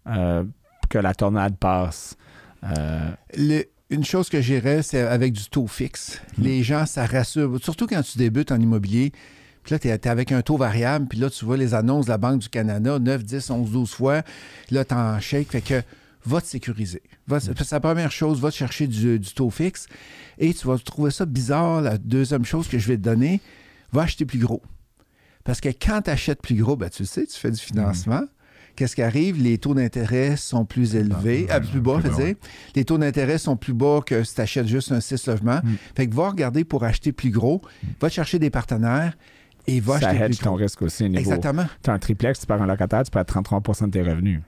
euh, que la tornade passe? Euh, Le- une chose que j'irais, c'est avec du taux fixe. Mm. Les gens, ça rassure. Surtout quand tu débutes en immobilier. Puis là, tu es, avec un taux variable. Puis là, tu vois les annonces de la Banque du Canada, 9, 10, 11, 12 fois. Là, tu en shake. Fait que va te sécuriser. Va, Mm. C'est la première chose. Va te chercher du, du taux fixe. Et tu vas trouver ça bizarre. La deuxième chose que je vais te donner, va acheter plus gros. Parce que quand tu achètes plus gros, ben, tu le sais, tu fais du financement. Qu'est-ce qui arrive? Les taux d'intérêt sont plus élevés, Ah, ah, plus bas, plus je veux bas, dire. Les taux d'intérêt sont plus bas que si tu achètes juste un 6 logements. Mm. Fait que va regarder pour acheter plus gros, va te chercher des partenaires et va ça acheter plus ton gros. risque aussi. au Niveau, Exactement. tu as un triplex, tu perds un locataire, tu perds 33% de tes revenus.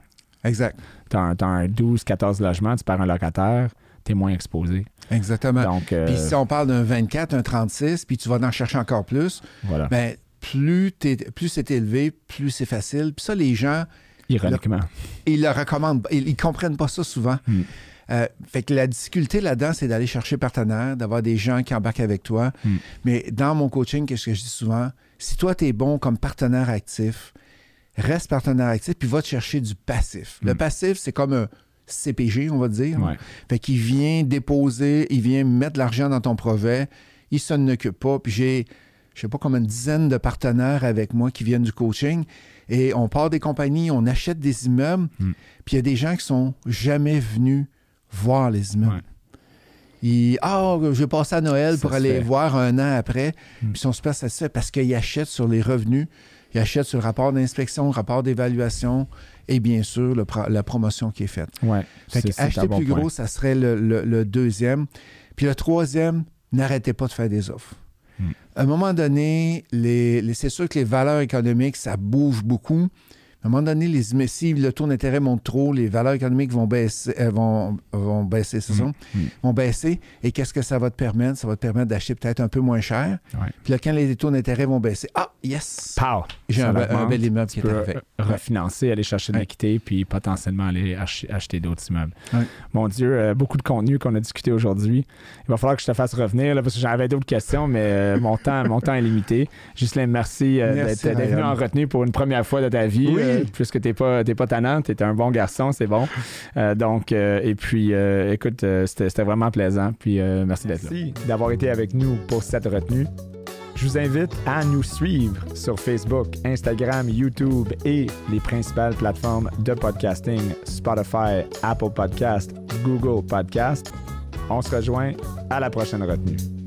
Exact. Tu as un, t'as un 12, 14 logements, tu perds un locataire, tu es moins exposé. Exactement. Donc, euh, Puis si on parle d'un 24, un 36, puis tu vas en chercher encore plus, voilà, ben plus, c'est élevé, plus c'est facile. Puis ça, les gens, ironiquement. ils le recommandent. Ils, ils comprennent pas ça souvent. Mm. Euh, fait que la difficulté là-dedans, c'est d'aller chercher partenaire, d'avoir des gens qui embarquent avec toi. Mm. Mais dans mon coaching, qu'est-ce que je dis souvent? Si toi, tu es bon comme partenaire actif, reste partenaire actif, puis va te chercher du passif. Le Mm. passif, c'est comme un CPG, on va dire. Ouais. Fait qu'il vient déposer, il vient mettre de l'argent dans ton projet, il s'en occupe pas. Puis j'ai, je sais pas combien une dizaine de partenaires avec moi qui viennent du coaching et on part des compagnies, on achète des immeubles, Mm. puis il y a des gens qui sont jamais venus voir les immeubles. Ouais. Ils, ah, je vais passer à Noël Ça pour aller fait. voir un an après. Mm. Puis ils sont super satisfaits parce qu'ils achètent sur les revenus, ils achètent sur le rapport d'inspection, le rapport d'évaluation et bien sûr le la promotion qui est faite. Ouais. Fait que acheter bon plus point. gros, ça serait le, le- le deuxième. Puis le troisième, n'arrêtez pas de faire des offres. À un moment donné, c'est sûr que les valeurs économiques, ça bouge beaucoup. À un moment donné, les, si le taux d'intérêt monte trop, les valeurs économiques vont baisser, euh, vont, vont baisser, c'est ça? Mm. Mm. Vont baisser. Et qu'est-ce que ça va te permettre? Ça va te permettre d'acheter peut-être un peu moins cher. Ouais. Puis là, quand les taux d'intérêt vont baisser, ah, Yes. Pow! J'ai un, bel immeuble qui Tu est peux arrivé. euh, refinancer, aller chercher de Ouais. l'équité, puis potentiellement aller ach- acheter d'autres immeubles. Mon Dieu, euh, beaucoup de contenu qu'on a discuté aujourd'hui. Il va falloir que je te fasse revenir là, parce que j'avais d'autres questions, mais euh, mon, temps, mon temps est limité. Ghislain, merci, Merci, d'être venu en retenue pour une première fois de ta vie. Oui. Euh, puisque t'es pas, t'es pas tannant, t'es un bon garçon, c'est bon. Euh, donc, euh, et puis, euh, écoute, c'était vraiment plaisant. Puis, merci d'être là. Merci d'avoir été avec nous pour cette retenue. Je vous invite à nous suivre sur Facebook, Instagram, YouTube et les principales plateformes de podcasting Spotify, Apple Podcast, Google Podcast. On se rejoint à la prochaine retenue.